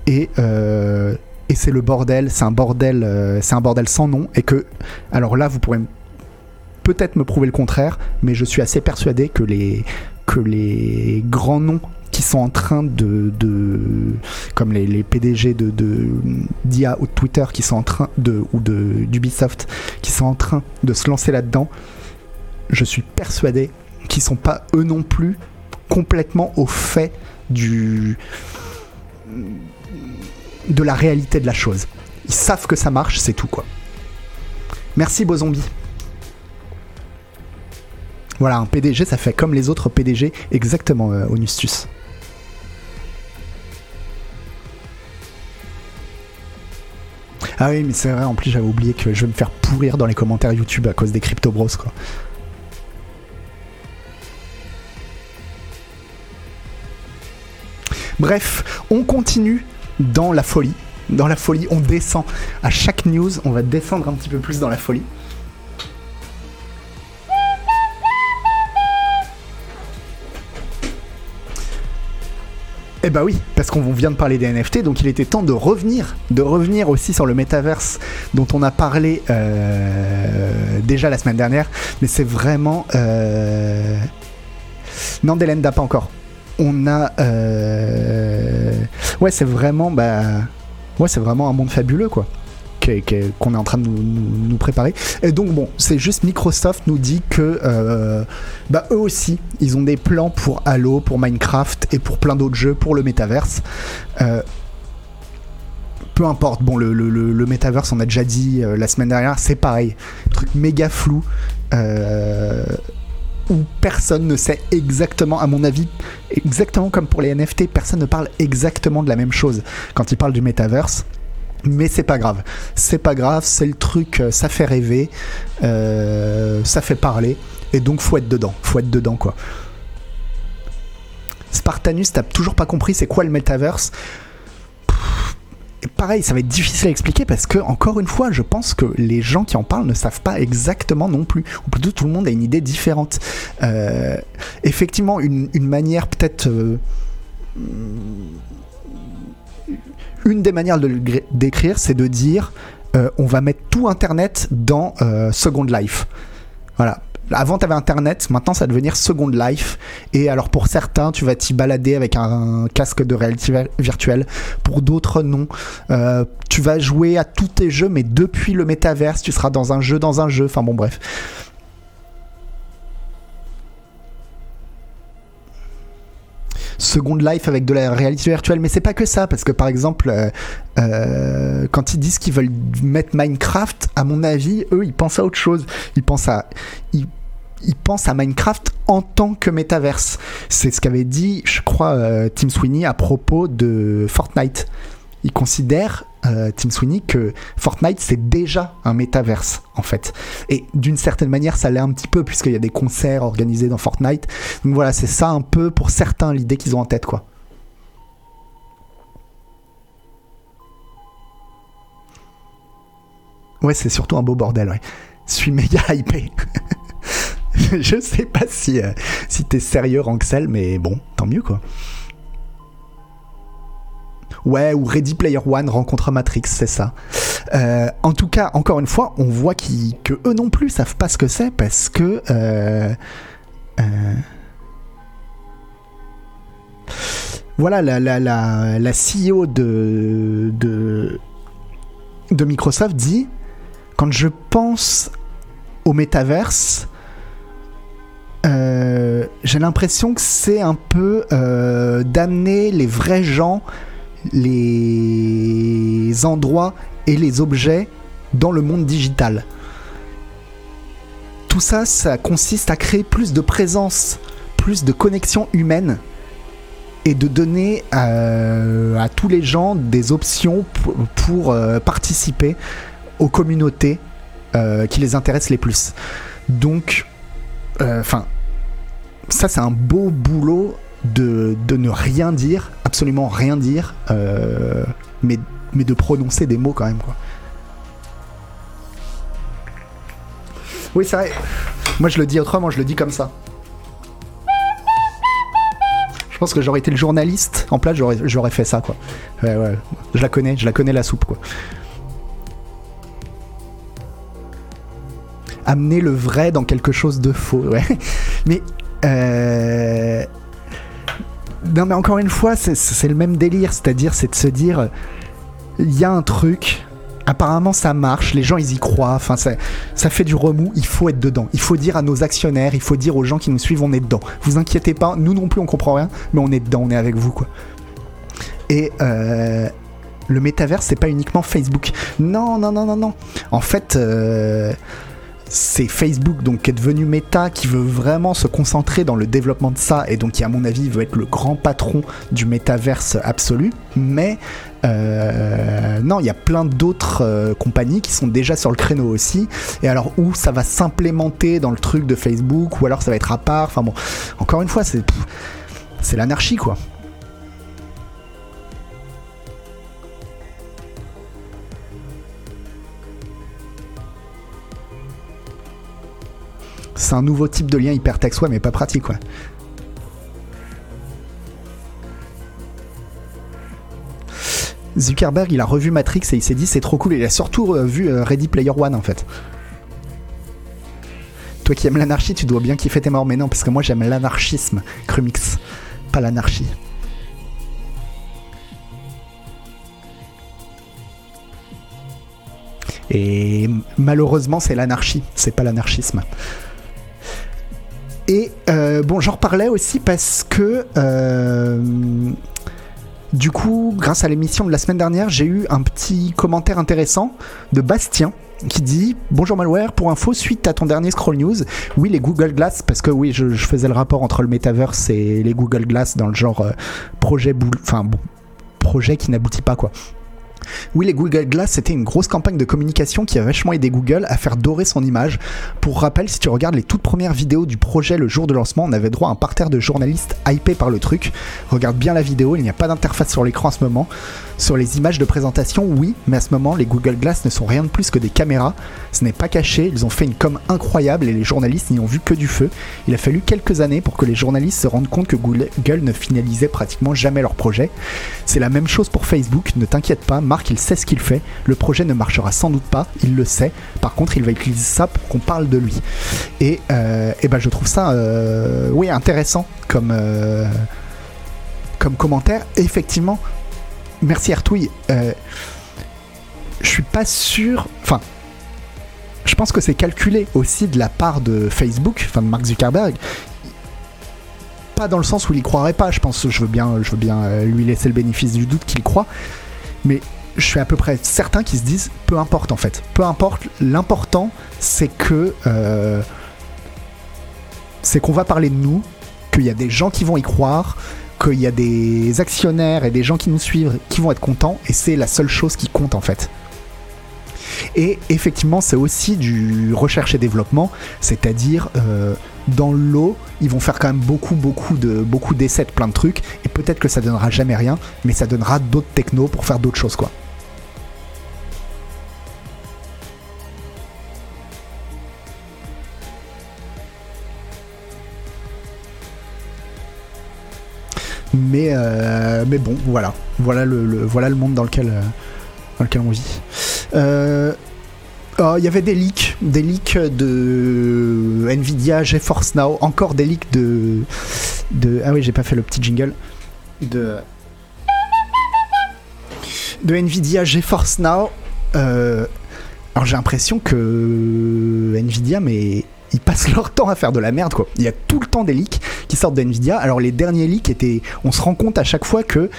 Et, euh, c'est le bordel, c'est un bordel, euh, c'est un bordel sans nom. Et que, alors là, vous pourrez peut-être me prouver le contraire, mais je suis assez persuadé que les grands noms qui sont en train de, de comme les, PDG de, de d'IA ou de Twitter qui sont en train de ou de d'Ubisoft qui sont en train de se lancer là-dedans, je suis persuadé qu'ils sont pas eux non plus complètement au fait du de la réalité de la chose. Ils savent que ça marche, c'est tout quoi. Merci beau zombie. Voilà, un PDG, ça fait comme les autres PDG, exactement, euh, Onustus. Ah oui, mais c'est vrai, en plus j'avais oublié que je vais me faire pourrir dans les commentaires YouTube à cause des Crypto Bros, quoi. Bref, on continue dans la folie. Dans la folie, on descend. À chaque news, on va descendre un petit peu plus dans la folie. Eh bah oui, parce qu'on vient de parler des NFT, donc il était temps de revenir, de revenir aussi sur le métaverse dont on a parlé euh, déjà la semaine dernière, mais c'est vraiment... Euh... Non, Delenda, pas encore. On a... euh, Ouais, c'est vraiment... Bah... Ouais, c'est vraiment un monde fabuleux, quoi qu'on est en train de nous, préparer. Et donc bon, c'est juste Microsoft nous dit que euh, bah, eux aussi, ils ont des plans pour Halo, pour Minecraft et pour plein d'autres jeux pour le métaverse. Euh, peu importe, bon, le, le, on a déjà dit euh, la semaine dernière, c'est pareil. Truc méga flou. euh, où personne ne sait exactement, à mon avis, exactement comme pour les NFT, personne ne parle exactement de la même chose quand ils parlent du metaverse. Mais c'est pas grave, c'est pas grave, c'est le truc, euh, ça fait rêver, euh, ça fait parler, et donc faut être dedans, faut être dedans quoi. Spartanus, t'as toujours pas compris c'est quoi le metaverse? Pareil, ça va être difficile à expliquer parce que, encore une fois, je pense que les gens qui en parlent ne savent pas exactement non plus. Ou plutôt, tout le monde a une idée différente. Euh, effectivement, une, manière peut-être. Une des manières de le décrire, c'est de dire euh, on va mettre tout Internet dans euh, Second Life. Voilà. Avant, tu avais Internet, maintenant, ça va devenir Second Life. Et alors, pour certains, tu vas t'y balader avec un, casque de réalité vir- virtuelle. Pour d'autres, non. Euh, tu vas jouer à tous tes jeux, mais depuis le métaverse, tu seras dans un jeu, dans un jeu. Enfin, bon, bref. Second Life avec de la réalité virtuelle, mais c'est pas que ça, parce que par exemple, euh, euh, quand ils disent qu'ils veulent mettre Minecraft, à mon avis, eux, ils pensent à autre chose. Ils pensent à, Minecraft en tant que métaverse. C'est ce qu'avait dit, je crois, euh, Tim Sweeney à propos de Fortnite. Il considère, euh, Tim Sweeney, que Fortnite c'est déjà un métaverse en fait. Et d'une certaine manière, ça l'est un petit peu puisqu'il y a des concerts organisés dans Fortnite. Donc voilà, c'est ça un peu pour certains l'idée qu'ils ont en tête quoi. Ouais, c'est surtout un beau bordel, ouais. Je suis méga hypé. je sais pas si, euh, si t'es sérieux, Ranxel, mais bon, tant mieux quoi. Ouais, ou Ready Player One rencontre Matrix, c'est ça. Euh, en tout cas, encore une fois, on voit qu'ils- que eux non plus savent pas ce que c'est parce que. euh, euh, voilà, la, la, la, la CEO de, de, Microsoft dit quand je pense au métaverse, j'ai l'impression que c'est un peu d'amener les vrais gens, les endroits et les objets dans le monde digital. Tout ça, ça consiste à créer plus de présence, plus de connexion humaine et de donner euh, à tous les gens des options pour, euh, participer aux communautés euh, qui les intéressent les plus. Donc, enfin, ça c'est un beau boulot de, ne rien dire, absolument rien dire, euh, mais de prononcer des mots quand même, quoi. Oui, c'est vrai. Moi, je le dis autrement, je le dis comme ça. Je pense que j'aurais été le journaliste en place, j'aurais, fait ça, quoi. Ouais, ouais. Je la connais, je la connais la soupe, quoi. Amener le vrai dans quelque chose de faux. Mais. Euh... Non, mais encore une fois, c'est, le même délire, c'est-à-dire, c'est de se dire. Il y a un truc, apparemment ça marche, les gens ils y croient, enfin ça, ça fait du remous, il faut être dedans. Il faut dire à nos actionnaires, il faut dire aux gens qui nous suivent, on est dedans. Vous inquiétez pas, nous non plus on comprend rien, mais on est dedans, on est avec vous quoi. Et euh, le métavers c'est pas uniquement Facebook. Non, non, non, non, non. En fait, euh, c'est Facebook donc qui est devenu Meta qui veut vraiment se concentrer dans le développement de ça et donc qui à mon avis veut être le grand patron du métaverse absolu. Mais euh, non il y a plein d'autres euh, compagnies qui sont déjà sur le créneau aussi. Et alors où ça va s'implémenter dans le truc de Facebook ou alors ça va être à part enfin bon encore une fois c'est c'est l'anarchie quoi c'est un nouveau type de lien hypertexte, ouais, mais pas pratique. Zuckerberg, il a revu Matrix et il s'est dit c'est trop cool. Il a surtout euh, vu euh, Ready Player One en fait. Toi qui aimes l'anarchie, tu dois bien kiffer tes morts, mais non, parce que moi j'aime l'anarchisme, Crumix, pas l'anarchie. Et malheureusement, c'est l'anarchie, c'est pas l'anarchisme. Et euh, bon, j'en reparlais aussi parce que euh, du coup, grâce à l'émission de la semaine dernière, j'ai eu un petit commentaire intéressant de Bastien qui dit Bonjour Malware, pour info, suite à ton dernier Scroll News, oui, les Google Glass, parce que oui, je, faisais le rapport entre le Metaverse et les Google Glass dans le genre euh, projet, enfin, projet qui n'aboutit pas, quoi. Oui, les Google Glass, c'était une grosse campagne de communication qui a vachement aidé Google à faire dorer son image. Pour rappel, si tu regardes les toutes premières vidéos du projet le jour de lancement, on avait droit à un parterre de journalistes hypés par le truc. Regarde bien la vidéo, il n'y a pas d'interface sur l'écran en ce moment. Sur les images de présentation, oui, mais à ce moment, les Google Glass ne sont rien de plus que des caméras. Ce n'est pas caché, ils ont fait une com incroyable et les journalistes n'y ont vu que du feu. Il a fallu quelques années pour que les journalistes se rendent compte que Google ne finalisait pratiquement jamais leur projet. C'est la même chose pour Facebook, ne t'inquiète pas, Marc il sait ce qu'il fait. Le projet ne marchera sans doute pas, il le sait. Par contre, il va utiliser ça pour qu'on parle de lui. Et, euh, ben, je trouve ça, euh, oui, intéressant comme, euh, comme commentaire. effectivement, merci Artouille. je suis pas sûr. Enfin, je pense que c'est calculé aussi de la part de Facebook, enfin de Mark Zuckerberg. Pas dans le sens où il y croirait pas. Je pense, je je veux bien lui laisser le bénéfice du doute qu'il croit. Mais je suis à peu près certain qu'ils se disent peu importe en fait. Peu importe, l'important c'est que euh, c'est qu'on va parler de nous, qu'il y a des gens qui vont y croire, qu'il y a des actionnaires et des gens qui nous suivent qui vont être contents et c'est la seule chose qui compte en fait. Et effectivement, c'est aussi du recherche et développement, c'est-à-dire euh, dans l'eau, ils vont faire quand même beaucoup, beaucoup de beaucoup d'essais de plein de trucs, et peut-être que ça donnera jamais rien, mais ça donnera d'autres technos pour faire d'autres choses, quoi. Mais, euh, mais bon, voilà. Voilà le, voilà le monde dans lequel, euh, dans lequel on vit. Euh, oh, il y avait des leaks, des leaks de Nvidia GeForce Now, encore des leaks de, de ah oui j'ai pas fait le petit jingle de de Nvidia GeForce Now. alors j'ai l'impression que Nvidia mais ils passent leur temps à faire de la merde quoi. Il y a tout le temps des leaks qui sortent de Nvidia. Alors les derniers leaks étaient, on se rend compte à chaque fois que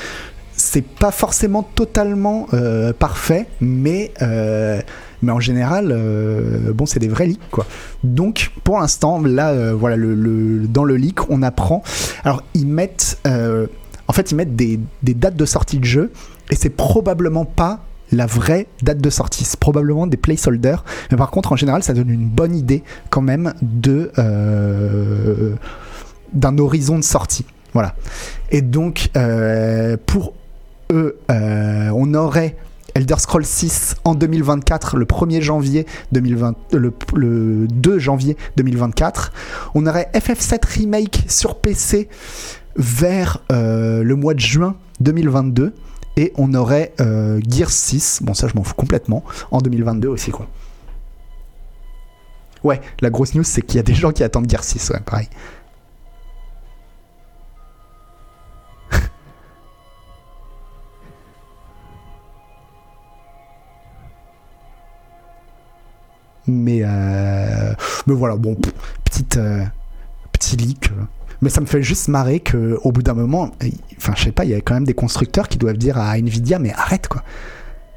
c'est pas forcément totalement euh, parfait, mais euh, mais en général, euh, bon, c'est des vrais leaks quoi. Donc pour l'instant, là, voilà, le, dans le leak, on apprend. Alors ils mettent, en fait, ils mettent des, des dates de sortie de jeu, et c'est probablement pas la vraie date de sortie. C'est probablement des placeholders. Mais par contre, en général, ça donne une bonne idée quand même euh, d'un horizon de sortie. Voilà. Et donc, euh, pour eux, euh, on aurait Elder Scrolls 6 en 2024, le 1er janvier 2020, le, le 2 janvier 2024. On aurait FF7 Remake sur PC vers le mois de juin 2022 et on aurait euh, Gears 6, bon ça je m'en fous complètement, en 2022 aussi quoi. Ouais, la grosse news c'est qu'il y a des gens qui attendent Gears 6, ouais, pareil. mais, euh, mais voilà, bon, petite, euh, petit leak. Mais ça me fait juste marrer qu'au bout d'un moment, enfin je sais pas, il y a quand même des constructeurs qui doivent dire à Nvidia, mais arrête quoi.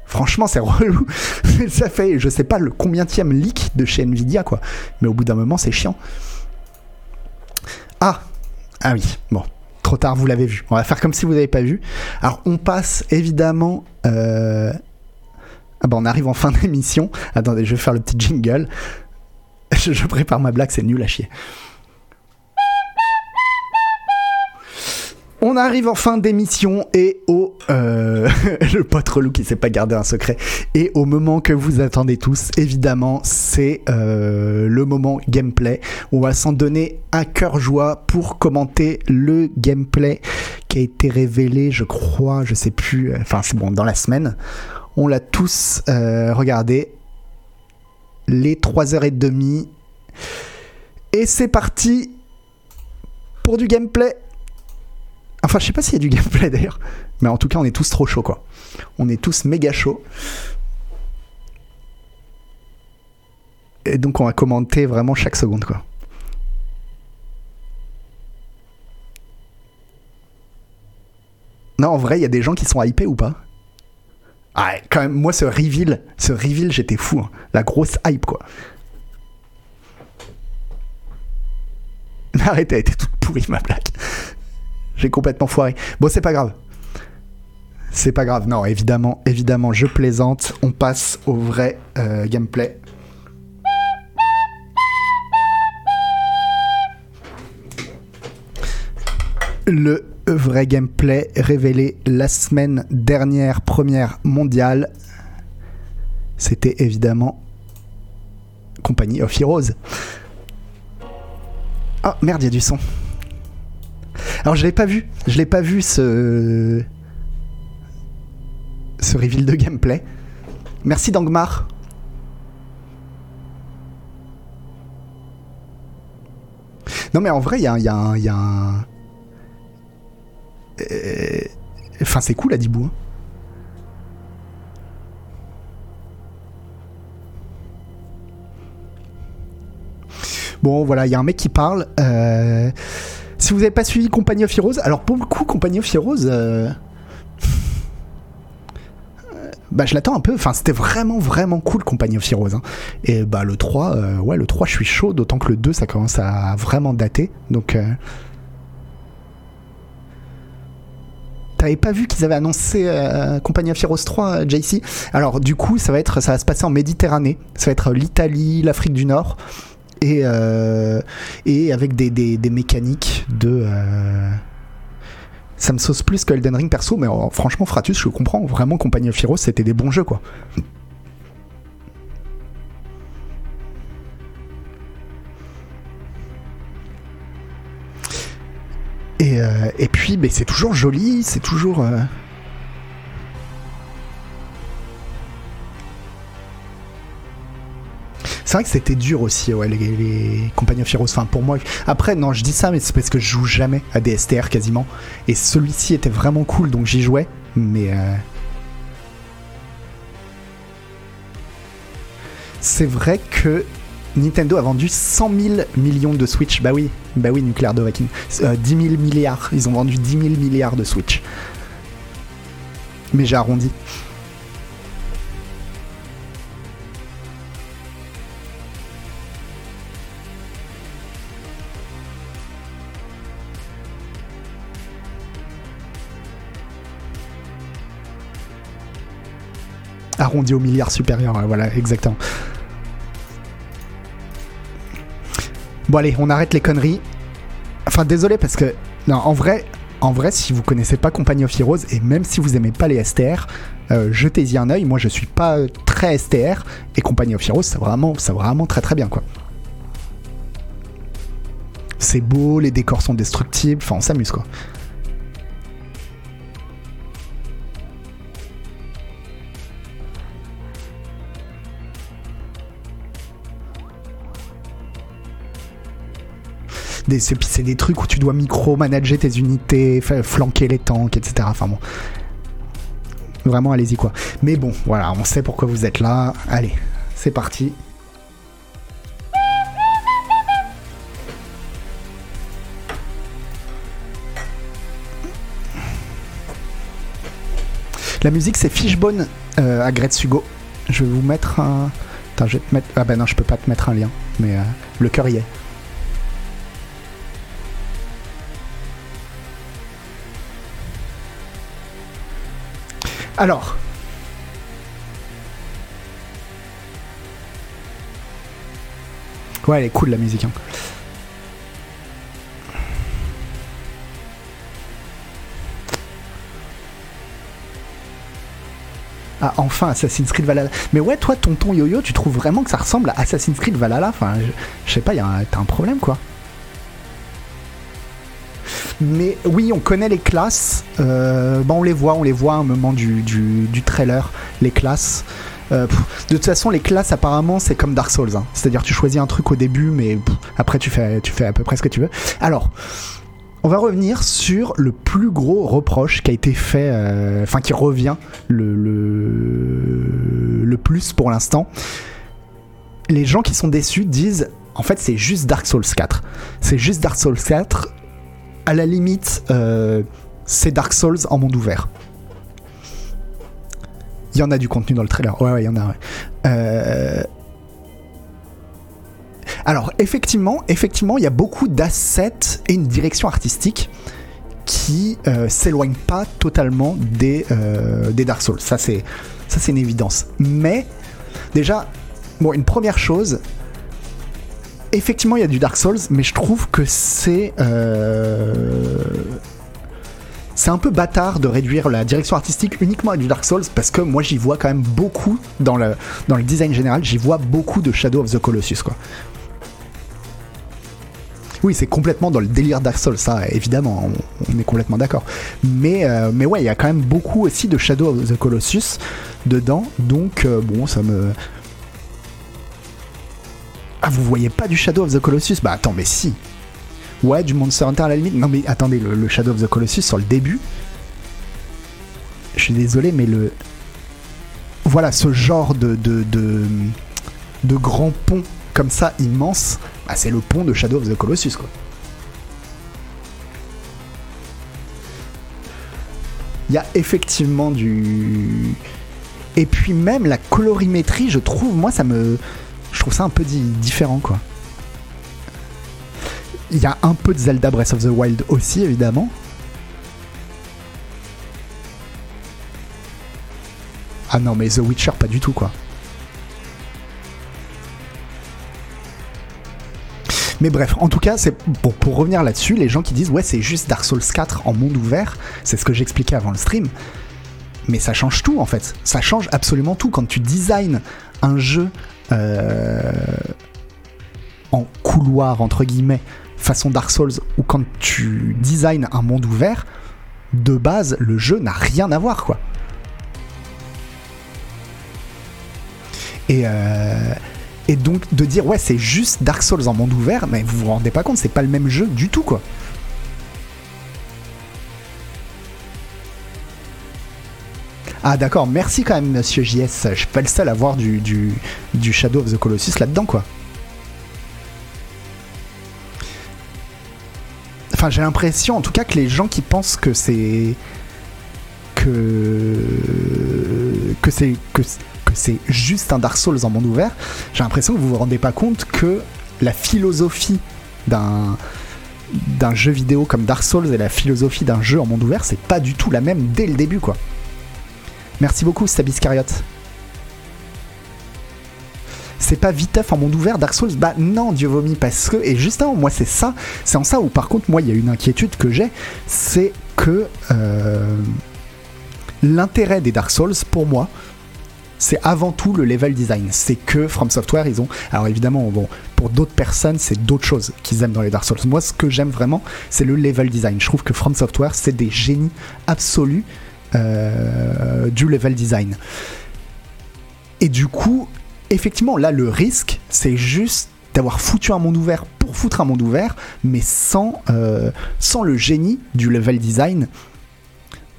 Franchement, c'est relou. ça fait, je sais pas le combienième leak de chez Nvidia quoi. Mais au bout d'un moment, c'est chiant. Ah, ah oui, bon, trop tard, vous l'avez vu. On va faire comme si vous n'avez pas vu. Alors, on passe évidemment. euh, Ah bah, on arrive en fin d'émission. Attendez, je vais faire le petit jingle. Je prépare ma blague, c'est nul à chier. On arrive en fin d'émission et au euh, le pote relou qui sait pas garder un secret. Et au moment que vous attendez tous évidemment c'est euh, le moment gameplay. On va s'en donner à cœur joie pour commenter le gameplay qui a été révélé je crois je sais plus euh, enfin c'est bon dans la semaine. On l'a tous regardé. Les 3h30 et c'est parti pour du gameplay Enfin, je sais pas s'il y a du gameplay d'ailleurs. Mais en tout cas, on est tous trop chauds, quoi. On est tous méga chauds. Et donc, on va commenter vraiment chaque seconde, quoi. Non, en vrai, il y a des gens qui sont hypés ou pas? Ah, quand même, moi, ce reveal, ce reveal, j'étais fou. hein. La grosse hype, quoi. Arrête, elle était toute pourrie, ma blague. J'ai complètement foiré. Bon, c'est pas grave. C'est pas grave. Non, évidemment, évidemment, je plaisante. On passe au vrai euh, gameplay. Le vrai gameplay révélé la semaine dernière, première mondiale, c'était évidemment Compagnie of Heroes. Ah merde, il y a du son. Alors je l'ai pas vu, je l'ai pas vu ce ce reveal de gameplay. Merci Dangmar. Non mais en vrai, il y a, y a y a un- Euh, Enfin c'est cool à Dibou. hein. Bon voilà, il y a un mec qui parle. euh, Si vous n'avez pas suivi Company of Heroes, alors pour le coup, Company of Heroes, euh, euh, bah, je l'attends un peu. Enfin, c'était vraiment, vraiment cool Company of Heroes. hein. Et bah, le 3, euh, ouais, le 3, je suis chaud, d'autant que le 2, ça commence à vraiment dater. Donc. T'avais pas vu qu'ils avaient annoncé Company of Heroes 3, euh, JC Alors du coup, ça va être, ça va se passer en Méditerranée. Ça va être l'Italie, l'Afrique du Nord, et euh, et avec des, mécaniques de. euh, Ça me sauce plus que Elden Ring perso, mais euh, franchement, Fratus, je comprends. Vraiment, Company of Heroes, c'était des bons jeux, quoi. Et, euh, et puis, c'est toujours joli, c'est toujours. C'est vrai que c'était dur aussi, ouais, les, les Compagnie of Heroes. Enfin, pour moi. Après, non, je dis ça, mais c'est parce que je joue jamais à des STR quasiment. Et celui-ci était vraiment cool, donc j'y jouais. Mais. euh, C'est vrai que Nintendo a vendu 100 000 millions de Switch. Bah oui, bah oui, Nuclear Dovahkiin. Euh, 10 000 milliards. Ils ont vendu 10 000 milliards de Switch. Mais j'ai arrondi. Arrondi au milliard supérieur, voilà, exactement. Bon allez, on arrête les conneries. Enfin désolé parce que en vrai, en vrai, si vous connaissez pas Company of Heroes et même si vous aimez pas les STR, euh, jetez-y un œil. Moi, je suis pas très STR et Compagnie of Heroes, c'est vraiment, c'est vraiment très très bien quoi. C'est beau, les décors sont destructibles, enfin on s'amuse quoi. C'est des trucs où tu dois micro-manager tes unités, flanquer les tanks, etc. Enfin bon. Vraiment, allez-y quoi. Mais bon, voilà, on sait pourquoi vous êtes là. Allez, c'est parti. La musique, c'est Fishbone euh, à Gretsugo. Je vais vous mettre un. Attends, je vais te mettre. Ah ben non, je peux pas te mettre un lien, mais euh, le cœur y est. Alors. Ouais, elle est cool la musique. Hein. Ah, enfin Assassin's Creed Valhalla. Mais ouais, toi, tonton Yo-Yo, tu trouves vraiment que ça ressemble à Assassin's Creed Valhalla? Enfin, je, sais pas, t'as un problème quoi. Mais oui, on connaît les classes. Euh, bon, on les voit, on les voit à un moment du, du, trailer, les classes. Euh, de toute façon, les classes, apparemment, c'est comme Dark Souls. Hein. C'est-à-dire, tu choisis un truc au début, mais après, tu fais, tu fais à peu près ce que tu veux. Alors, on va revenir sur le plus gros reproche qui a été fait, euh, enfin, qui revient le, le, le plus pour l'instant. Les gens qui sont déçus disent en fait, c'est juste Dark Souls 4. C'est juste Dark Souls 4 à la limite, euh, c'est Dark Souls en monde ouvert. Il y en a du contenu dans le trailer. Ouais, ouais, il y en a. Euh, alors, effectivement, effectivement, il y a beaucoup d'assets et une direction artistique qui euh, s'éloignent pas totalement des, des Dark Souls. Ça, c'est ça, c'est une évidence. Mais déjà, bon, une première chose, effectivement, il y a du Dark Souls, mais je trouve que c'est. Euh, c'est un peu bâtard de réduire la direction artistique uniquement à du Dark Souls parce que moi j'y vois quand même beaucoup dans le, dans le design général, j'y vois beaucoup de Shadow of the Colossus quoi. Oui, c'est complètement dans le délire Dark Souls, ça, évidemment, on, est complètement d'accord. Mais, euh, mais ouais, il y a quand même beaucoup aussi de Shadow of the Colossus dedans, donc euh, bon, ça me, ah, vous voyez pas du Shadow of the Colossus Bah attends, mais si. Ouais, du Monster Hunter à la limite. Non, mais attendez, le, Shadow of the Colossus sur le début. Je suis désolé, mais le. Voilà, ce genre de. de, de, grand pont comme ça, immense, bah, c'est le pont de Shadow of the Colossus, quoi. Il y a effectivement du. Et puis même la colorimétrie, je trouve, moi, ça me je trouve ça un peu différent, quoi. Il y a un peu de Zelda Breath of the Wild aussi, évidemment. Ah non, mais The Witcher, pas du tout, quoi. Mais bref, en tout cas, c'est pour, revenir là-dessus, les gens qui disent ouais, c'est juste Dark Souls 4 en monde ouvert, c'est ce que j'expliquais avant le stream. Mais ça change tout en fait. Ça change absolument tout. Quand tu designs un jeu en couloir, entre guillemets, façon Dark Souls, ou quand tu designs un monde ouvert, de base, le jeu n'a rien à voir, quoi. Et, euh, et donc de dire ouais c'est juste Dark Souls en monde ouvert, mais vous vous rendez pas compte, c'est pas le même jeu du tout quoi. Ah d'accord, merci quand même Monsieur JS. Je suis pas le seul à voir du, du, Shadow of the Colossus là-dedans quoi. Enfin j'ai l'impression en tout cas que les gens qui pensent que c'est... que... que c'est... que c'est juste un Dark Souls en monde ouvert, j'ai l'impression que vous vous rendez pas compte que la philosophie d'un d'un jeu vidéo comme Dark Souls et la philosophie d'un jeu en monde ouvert, c'est pas du tout la même dès le début quoi. Merci beaucoup, Stabiscariot. C'est pas viteuf en monde ouvert, Dark Souls? Bah non, Dieu vomi, parce que. Et justement, moi, c'est ça. C'est en ça où, par contre, moi, il y a une inquiétude que j'ai. C'est que. Euh, l'intérêt des Dark Souls, pour moi, c'est avant tout le level design. C'est que From Software, ils ont. Alors évidemment, bon, pour d'autres personnes, c'est d'autres choses qu'ils aiment dans les Dark Souls. Moi, ce que j'aime vraiment, c'est le level design. Je trouve que From Software, c'est des génies absolus du level design. Et du coup, effectivement, là, le risque, c'est juste d'avoir foutu un monde ouvert pour foutre un monde ouvert, mais sans, euh, sans le génie du level design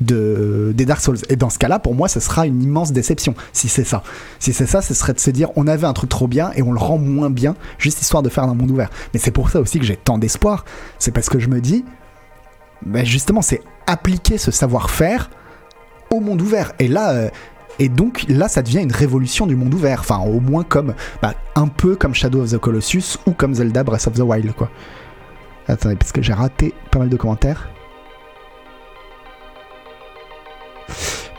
de, des Dark Souls. Et dans ce cas-là, pour moi, ce sera une immense déception, si c'est ça. Si c'est ça, ce serait de se dire, on avait un truc trop bien et on le rend moins bien, juste histoire de faire un monde ouvert. Mais c'est pour ça aussi que j'ai tant d'espoir. C'est parce que je me dis, ben justement, c'est appliquer ce savoir-faire au monde ouvert. Et là, euh, et donc là, ça devient une révolution du monde ouvert. Enfin, au moins comme bah, un peu comme Shadow of the Colossus ou comme Zelda Breath of the Wild, quoi. Attendez, parce que j'ai raté pas mal de commentaires.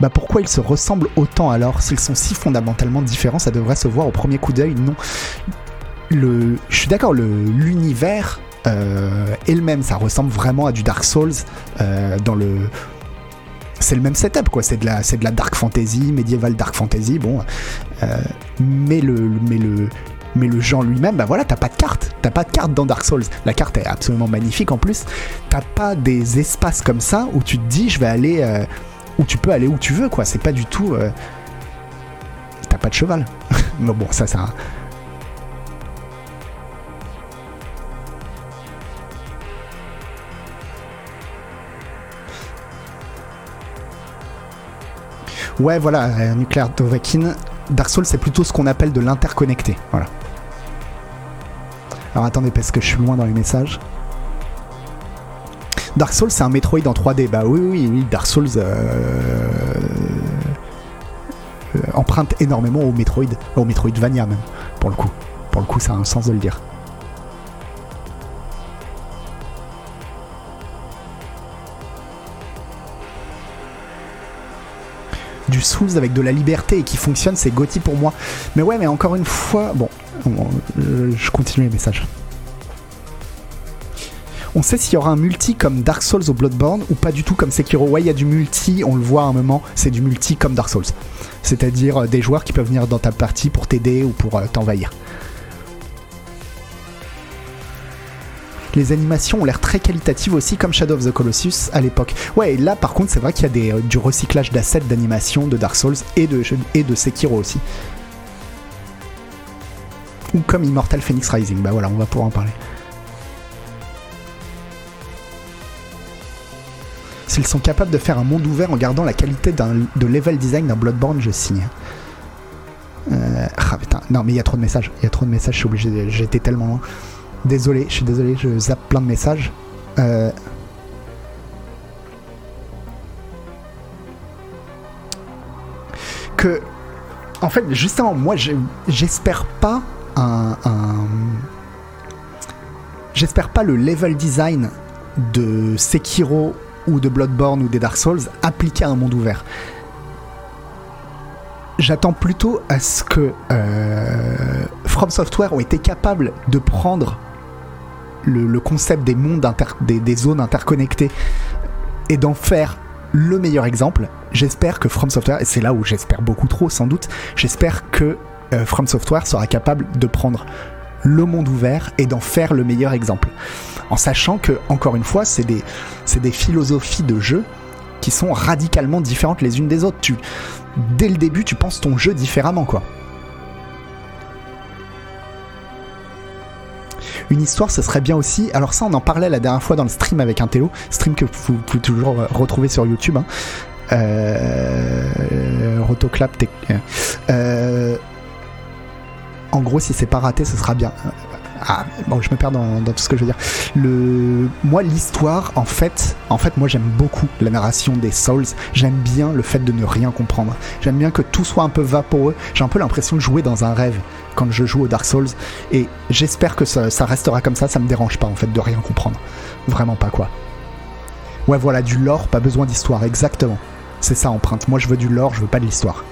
Bah pourquoi ils se ressemblent autant alors S'ils sont si fondamentalement différents, ça devrait se voir au premier coup d'œil. Non. Le, je suis d'accord, l'univers euh, est le même. Ça ressemble vraiment à du Dark Souls euh, dans le c'est le même setup quoi c'est de la c'est de la dark fantasy médiéval dark fantasy bon euh, mais le mais le mais le genre lui-même, bah voilà, t'as pas de carte. T'as pas de carte dans Dark Souls. La carte est absolument magnifique en plus. T'as pas des espaces comme ça où tu te dis, je vais aller. Euh, où tu peux aller où tu veux, quoi. C'est pas du tout. Euh, t'as pas de cheval. mais bon, ça, ça. Ouais, voilà, euh, Nuclear Dovahkiin. Dark Souls, c'est plutôt ce qu'on appelle de l'interconnecté. Voilà. Alors attendez, parce que je suis loin dans les messages. Dark Souls, c'est un Metroid en 3D. Bah oui, oui, oui. Dark Souls euh, euh, emprunte énormément au Metroid, au Metroidvania même, pour le coup. Pour le coup, ça a un sens de le dire. Du Souls avec de la liberté et qui fonctionne, c'est Gotti pour moi. Mais ouais, mais encore une fois, bon, euh, je continue les messages. On sait s'il y aura un multi comme Dark Souls ou Bloodborne ou pas du tout comme Sekiro. Ouais, il y a du multi, on le voit à un moment, c'est du multi comme Dark Souls. C'est-à-dire euh, des joueurs qui peuvent venir dans ta partie pour t'aider ou pour euh, t'envahir. Les animations ont l'air très qualitatives aussi, comme Shadow of the Colossus à l'époque. Ouais, et là par contre, c'est vrai qu'il y a euh, du recyclage d'assets d'animation de Dark Souls et de, Sekiro aussi. Ou comme Immortal Phoenix Rising, bah voilà, on va pouvoir en parler. S'ils sont capables de faire un monde ouvert en gardant la qualité de level design d'un Bloodborne, je signe. Euh, ah putain, non mais il y a trop de messages, il y a trop de messages, j'étais tellement loin. Désolé, je suis désolé, je zappe plein de messages. Euh, que, en fait, justement, moi, j'espère pas un, j'espère pas le level design de Sekiro ou de Bloodborne ou des Dark Souls appliqué à un monde ouvert. J'attends plutôt à ce que euh, From Software ont été capables de prendre le, concept des mondes, des, zones interconnectées et d'en faire le meilleur exemple. J'espère que From Software, et c'est là où j'espère beaucoup trop sans doute, j'espère que euh, From Software sera capable de prendre le monde ouvert et d'en faire le meilleur exemple. En sachant que, encore une fois, c'est des, philosophies de jeu qui sont radicalement différentes les unes des autres. Tu, dès le début, tu penses ton jeu différemment, quoi. Une histoire, ce serait bien aussi. Alors ça, on en parlait la dernière fois dans le stream avec un Théo, stream que vous pouvez toujours retrouver sur YouTube. Hein. Euh, Rotoclap. Euh, en gros, si c'est pas raté, ce sera bien. Ah, bon, je me perds dans, tout ce que je veux dire. Le, moi, l'histoire, en fait, en fait, moi, j'aime beaucoup la narration des Souls. J'aime bien le fait de ne rien comprendre. J'aime bien que tout soit un peu vaporeux. J'ai un peu l'impression de jouer dans un rêve quand je joue au Dark Souls. Et j'espère que ça, restera comme ça. Ça me dérange pas, en fait, de rien comprendre. Vraiment pas, quoi. Ouais, voilà, du lore, pas besoin d'histoire, exactement. C'est ça, empreinte. Moi, je veux du lore, je veux pas de l'histoire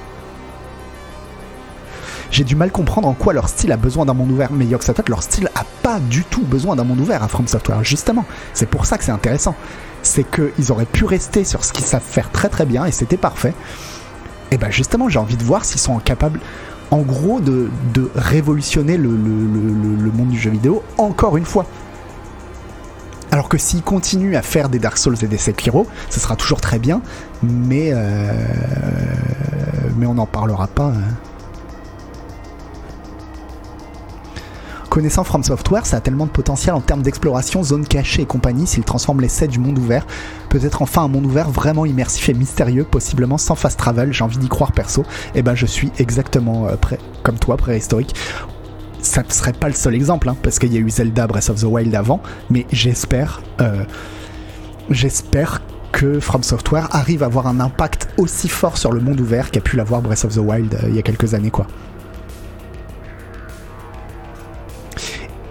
j'ai du mal comprendre en quoi leur style a besoin d'un monde ouvert. Mais fait leur style a pas du tout besoin d'un monde ouvert à From Software, justement. C'est pour ça que c'est intéressant. c'est qu'ils auraient pu rester sur ce qu'ils savent faire très très bien et c'était parfait. Et ben justement, j'ai envie de voir s'ils sont capables, en gros, de, révolutionner le, monde du jeu vidéo encore une fois. Alors que s'ils continuent à faire des Dark Souls et des Sekiro, ce sera toujours très bien, mais, euh, on n'en parlera pas. Hein. Connaissant From Software, ça a tellement de potentiel en termes d'exploration, zone cachée et compagnie s'il transforme l'essai du monde ouvert. Peut-être enfin un monde ouvert vraiment immersif et mystérieux, possiblement sans fast travel, j'ai envie d'y croire perso. Et eh ben je suis exactement euh, prêt, comme toi, préhistorique ça ne serait pas le seul exemple, hein, parce qu'il y a eu Zelda Breath of the Wild avant, mais j'espère, euh, j'espère que From Software arrive à avoir un impact aussi fort sur le monde ouvert qu'a pu l'avoir Breath of the Wild euh, il y a quelques années, quoi.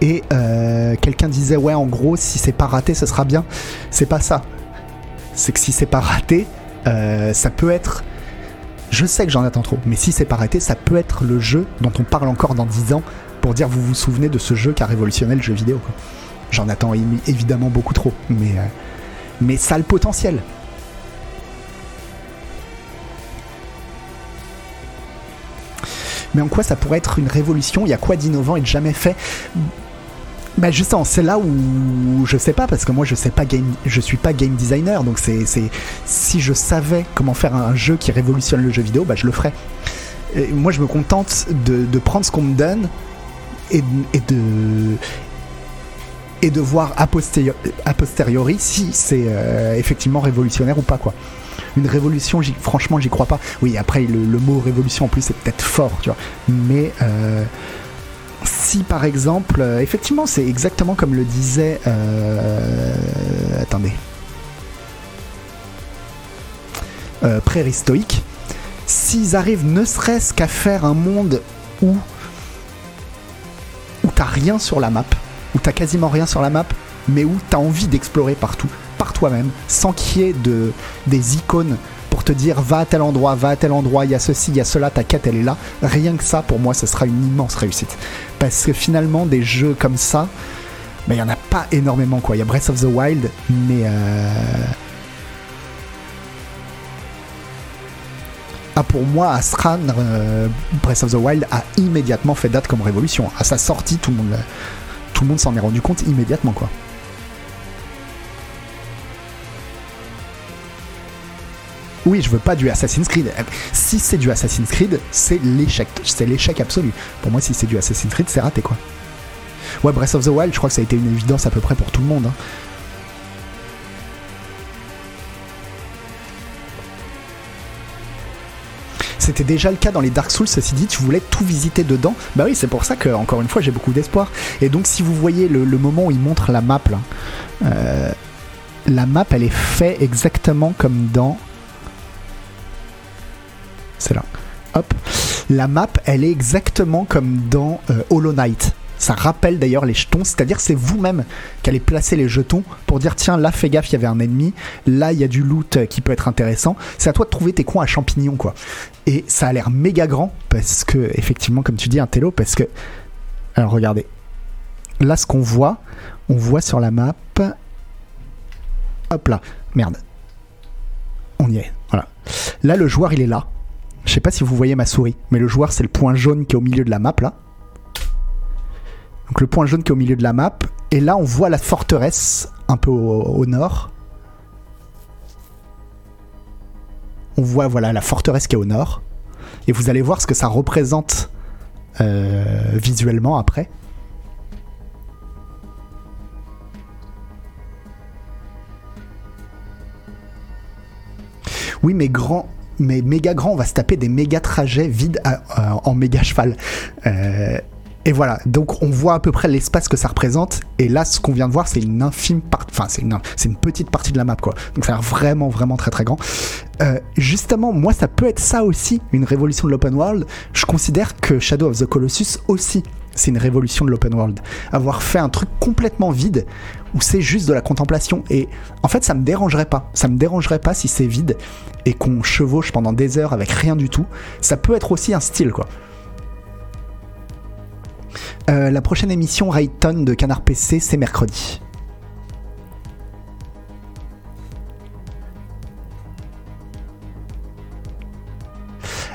Et euh, quelqu'un disait ouais en gros si c'est pas raté ce sera bien. C'est pas ça. C'est que si c'est pas raté, euh, ça peut être. Je sais que j'en attends trop, mais si c'est pas raté, ça peut être le jeu dont on parle encore dans 10 ans pour dire vous vous souvenez de ce jeu qui a révolutionné le jeu vidéo. J'en attends évidemment beaucoup trop, mais, euh, mais ça a le potentiel. Mais en quoi ça pourrait être une révolution? Il y a quoi d'innovant et de jamais fait? Bah justement, c'est là où je sais pas parce que moi je sais pas game, je suis pas game designer donc c'est si je savais comment faire un jeu qui révolutionne le jeu vidéo, bah je le ferais. moi je me contente de, prendre ce qu'on me donne et, de et de voir a posteriori, si c'est euh, effectivement révolutionnaire ou pas quoi. Une révolution, franchement j'y crois pas. Oui après le, mot révolution en plus c'est peut-être fort tu vois, mais euh, si par exemple, euh, effectivement, c'est exactement comme le disait. Euh, attendez. Euh, préhistorique. S'ils arrivent ne serait-ce qu'à faire un monde où. où t'as rien sur la map, où t'as quasiment rien sur la map, mais où t'as envie d'explorer partout, par toi-même, sans qu'il y ait de, des icônes te dire va à tel endroit, va à tel endroit, il y a ceci, il y a cela, ta quête elle est là. Rien que ça, pour moi, ce sera une immense réussite. Parce que finalement, des jeux comme ça, mais il n'y en a pas énormément quoi. Il y a Breath of the Wild, mais. Euh... Ah, pour moi, Astran, euh, Breath of the Wild a immédiatement fait date comme révolution. À sa sortie, tout le monde, tout le monde s'en est rendu compte immédiatement quoi. Oui, je veux pas du Assassin's Creed. Si c'est du Assassin's Creed, c'est l'échec. C'est l'échec absolu. Pour moi, si c'est du Assassin's Creed, c'est raté quoi. Ouais, Breath of the Wild, je crois que ça a été une évidence à peu près pour tout le monde. Hein. C'était déjà le cas dans les Dark Souls, ceci dit, tu voulais tout visiter dedans. Bah oui, c'est pour ça que, encore une fois, j'ai beaucoup d'espoir. Et donc, si vous voyez le, moment où il montre la map, là, euh, la map, elle est faite exactement comme dans c'est là. Hop. La map, elle est exactement comme dans euh, Hollow Knight. Ça rappelle d'ailleurs les jetons, c'est-à-dire c'est vous-même qui allez placer les jetons pour dire tiens là fais gaffe il y avait un ennemi, là il y a du loot euh, qui peut être intéressant. C'est à toi de trouver tes coins à champignons quoi. Et ça a l'air méga grand parce que effectivement comme tu dis un télo parce que alors regardez là ce qu'on voit, on voit sur la map, hop là merde, on y est voilà. Là le joueur il est là je sais pas si vous voyez ma souris, mais le joueur c'est le point jaune qui est au milieu de la map là. Donc le point jaune qui est au milieu de la map. Et là on voit la forteresse un peu au, nord. On voit voilà la forteresse qui est au nord. Et vous allez voir ce que ça représente euh, visuellement après. Oui, mais grand, mais méga grand, on va se taper des méga trajets vides euh, en méga cheval. Euh, et voilà, donc on voit à peu près l'espace que ça représente. Et là, ce qu'on vient de voir, c'est une infime partie, enfin c'est une, petite partie de la map, quoi. Donc ça a l'air vraiment, vraiment très, très grand. Euh, justement, moi, ça peut être ça aussi, une révolution de l'open world. Je considère que Shadow of the Colossus aussi, c'est une révolution de l'open world. Avoir fait un truc complètement vide ou c'est juste de la contemplation. Et en fait, ça me dérangerait pas. Ça me dérangerait pas si c'est vide et qu'on chevauche pendant des heures avec rien du tout. Ça peut être aussi un style, quoi. Euh, la prochaine émission Rayton de Canard PC, c'est mercredi.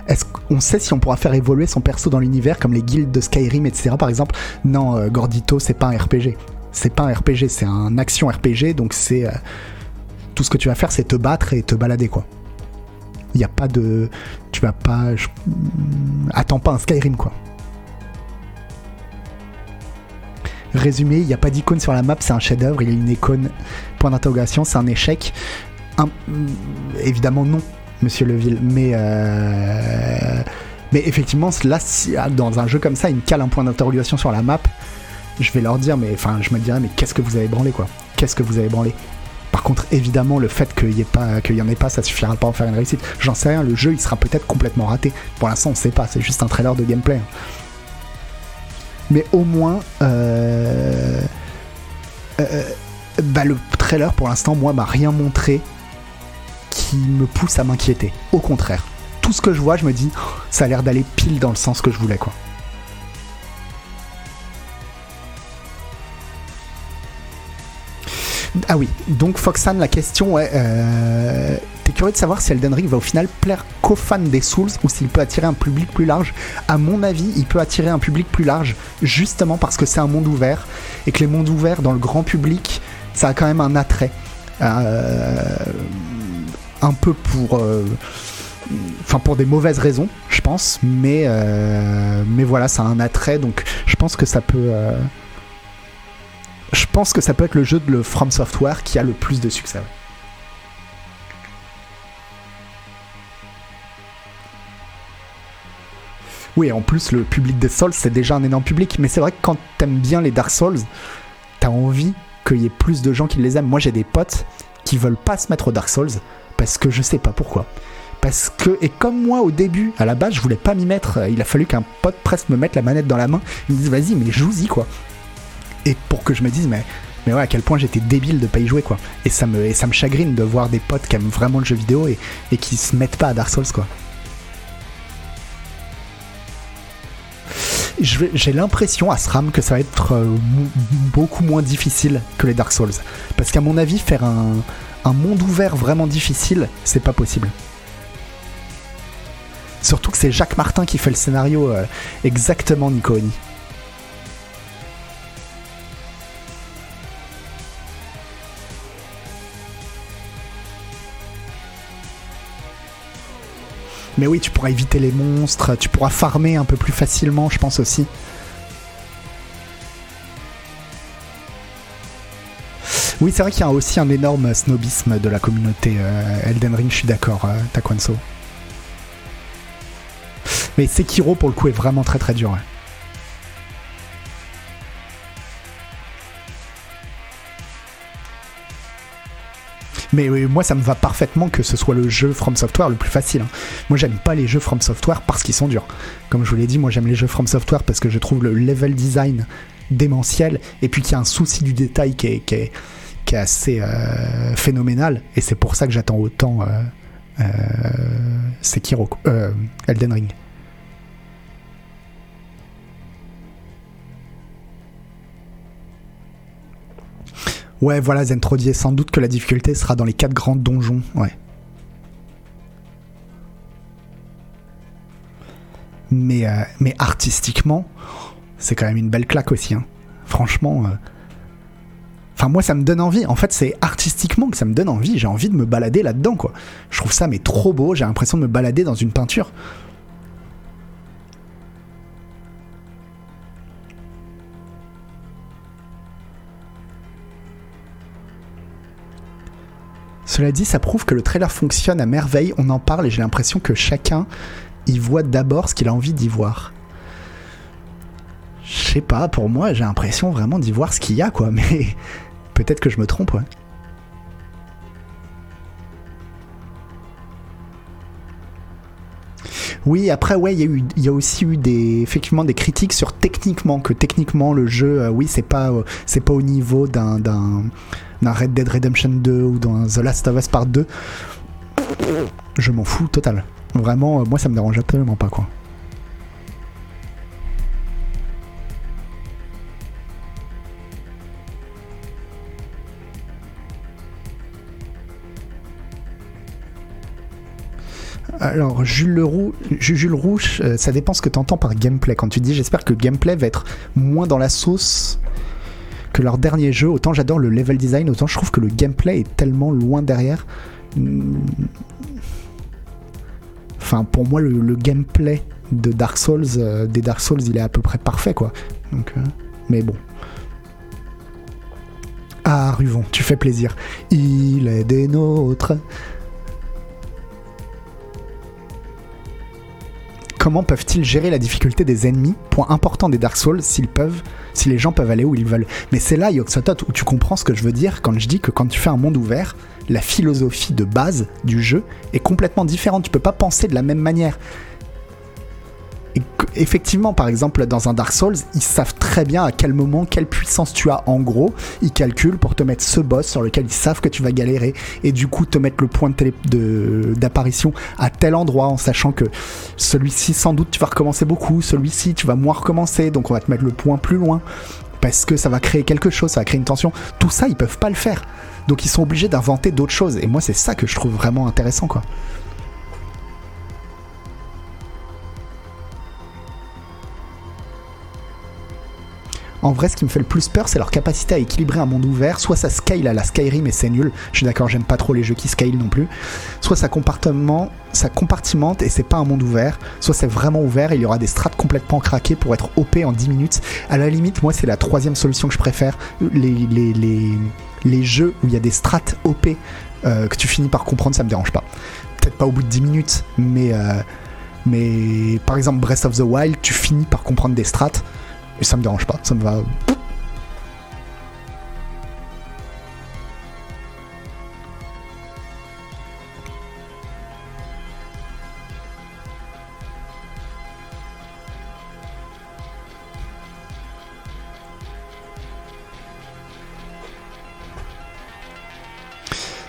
Est-ce qu'on sait si on pourra faire évoluer son perso dans l'univers comme les guildes de Skyrim, etc. par exemple? Non, euh, Gordito, c'est pas un RPG. C'est pas un RPG, c'est un action RPG, donc c'est euh, tout ce que tu vas faire, c'est te battre et te balader, quoi. Il n'y a pas de, tu vas pas, attends pas un Skyrim, quoi. Résumé, il n'y a pas d'icône sur la map, c'est un chef-d'œuvre. Il y a une icône, point d'interrogation, c'est un échec. évidemment, non, monsieur Leville. Mais, euh, mais effectivement, là, dans un jeu comme ça, il me cale un point d'interrogation sur la map. Je vais leur dire, mais enfin, je me dirais, mais qu'est-ce que vous avez branlé, quoi? Qu'est-ce que vous avez branlé? Par contre, évidemment, le fait qu'il n'y en ait pas, ça suffira pas à en faire une réussite. J'en sais rien, le jeu il sera peut-être complètement raté. Pour l'instant, on sait pas, c'est juste un trailer de gameplay mais au moins euh, euh, bah, le trailer pour l'instant moi m'a rien montré qui me pousse à m'inquiéter. Au contraire. Tout ce que je vois je me dis oh, ça a l'air d'aller pile dans le sens que je voulais quoi Ah oui, donc Foxan, la question est euh, T'es curieux de savoir si Elden Ring va au final plaire qu'aux fans des Souls ou s'il peut attirer un public plus large À mon avis, il peut attirer un public plus large justement parce que c'est un monde ouvert et que les mondes ouverts dans le grand public, ça a quand même un attrait. Euh, un peu pour. Euh, enfin pour des mauvaises raisons, je pense, mais mais voilà, ça a un attrait, donc je pense que ça peut je pense que ça peut être le jeu de le From Software qui a le plus de succès. Oui, en plus, le public des Souls, c'est déjà un énorme public. Mais c'est vrai que quand t'aimes bien les Dark Souls, t'as envie qu'il y ait plus de gens qui les aiment. Moi, j'ai des potes qui veulent pas se mettre aux Dark Souls parce que je sais pas pourquoi. Parce que, et comme moi au début, à la base, je voulais pas m'y mettre. Il a fallu qu'un pote presque me mette la manette dans la main. Il me dit, vas-y, mais joue-y, quoi et pour que je me dise mais mais ouais à quel point j'étais débile de pas y jouer quoi et ça me ça me chagrine de voir des potes qui aiment vraiment le jeu vidéo et, et qui se mettent pas à Dark Souls quoi j'ai l'impression à SRAM que ça va être euh, beaucoup moins difficile que les Dark Souls. Parce qu'à mon avis, faire un, un monde ouvert vraiment difficile, c'est pas possible. Surtout que c'est Jacques Martin qui fait le scénario euh, exactement Nicooni. Mais oui, tu pourras éviter les monstres, tu pourras farmer un peu plus facilement, je pense aussi. Oui, c'est vrai qu'il y a aussi un énorme snobisme de la communauté euh, Elden Ring, je suis d'accord, euh, Takwanso. Mais Sekiro, pour le coup, est vraiment très très dur. Mais moi, ça me va parfaitement que ce soit le jeu From Software le plus facile. Hein. Moi, j'aime pas les jeux From Software parce qu'ils sont durs. Comme je vous l'ai dit, moi, j'aime les jeux From Software parce que je trouve le level design démentiel et puis qu'il y a un souci du détail qui est, assez euh, phénoménal. Et c'est pour ça que j'attends autant euh, euh, Sekiro, euh, Elden Ring. Ouais, voilà, Zentrodier. Sans doute que la difficulté sera dans les quatre grands donjons. Ouais. Mais, euh, mais artistiquement, c'est quand même une belle claque aussi. Hein. Franchement. Euh, enfin, moi, ça me donne envie. En fait, c'est artistiquement que ça me donne envie. J'ai envie de me balader là-dedans, quoi. Je trouve ça, mais trop beau. J'ai l'impression de me balader dans une peinture. Cela dit, ça prouve que le trailer fonctionne à merveille, on en parle et j'ai l'impression que chacun y voit d'abord ce qu'il a envie d'y voir. Je sais pas, pour moi, j'ai l'impression vraiment d'y voir ce qu'il y a, quoi, mais peut-être que je me trompe, ouais. Oui, après, ouais, il y, a aussi eu des, effectivement des critiques sur techniquement, que techniquement le jeu, euh, oui, c'est pas, euh, c'est pas au niveau d'un, dans Red Dead Redemption 2 ou dans The Last of Us Part 2, je m'en fous total. Vraiment, euh, moi ça me dérange absolument pas quoi. Alors, Jules, Jules Rouge, euh, ça dépend ce que tu entends par gameplay. Quand tu dis j'espère que le gameplay va être moins dans la sauce que leur dernier jeu, autant j'adore le level design, autant je trouve que le gameplay est tellement loin derrière. Hmm. Enfin, pour moi, le, gameplay de Dark Souls, euh, des Dark Souls, il est à peu près parfait, quoi. Donc, euh, mais bon. Ah, Ruvon, tu fais plaisir. Il est des nôtres. Comment peuvent-ils gérer la difficulté des ennemis Point important des Dark Souls, s'ils peuvent, si les gens peuvent aller où ils veulent. Mais c'est là, Yoxotot, où tu comprends ce que je veux dire quand je dis que quand tu fais un monde ouvert, la philosophie de base du jeu est complètement différente. Tu peux pas penser de la même manière effectivement, par exemple, dans un Dark Souls, ils savent très bien à quel moment, quelle puissance tu as en gros. Ils calculent pour te mettre ce boss sur lequel ils savent que tu vas galérer et du coup te mettre le point d'apparition à tel endroit en sachant que celui-ci, sans doute, tu vas recommencer beaucoup. Celui-ci, tu vas moins recommencer. Donc on va te mettre le point plus loin parce que ça va créer quelque chose, ça va créer une tension. Tout ça, ils peuvent pas le faire. Donc ils sont obligés d'inventer d'autres choses. Et moi, c'est ça que je trouve vraiment intéressant, quoi. En vrai, ce qui me fait le plus peur, c'est leur capacité à équilibrer un monde ouvert. Soit ça scale à la Skyrim et c'est nul. Je suis d'accord, j'aime pas trop les jeux qui scale non plus. Soit ça compartiment, ça compartimente et c'est pas un monde ouvert. Soit c'est vraiment ouvert et il y aura des strates complètement craquées pour être OP en 10 minutes. À la limite, moi, c'est la troisième solution que je préfère. Les jeux où il y a des strates OP euh, que tu finis par comprendre, ça me dérange pas. Peut-être pas au bout de 10 minutes, mais. Euh, mais par exemple, Breath of the Wild, tu finis par comprendre des strates. Et ça me dérange pas, ça me va.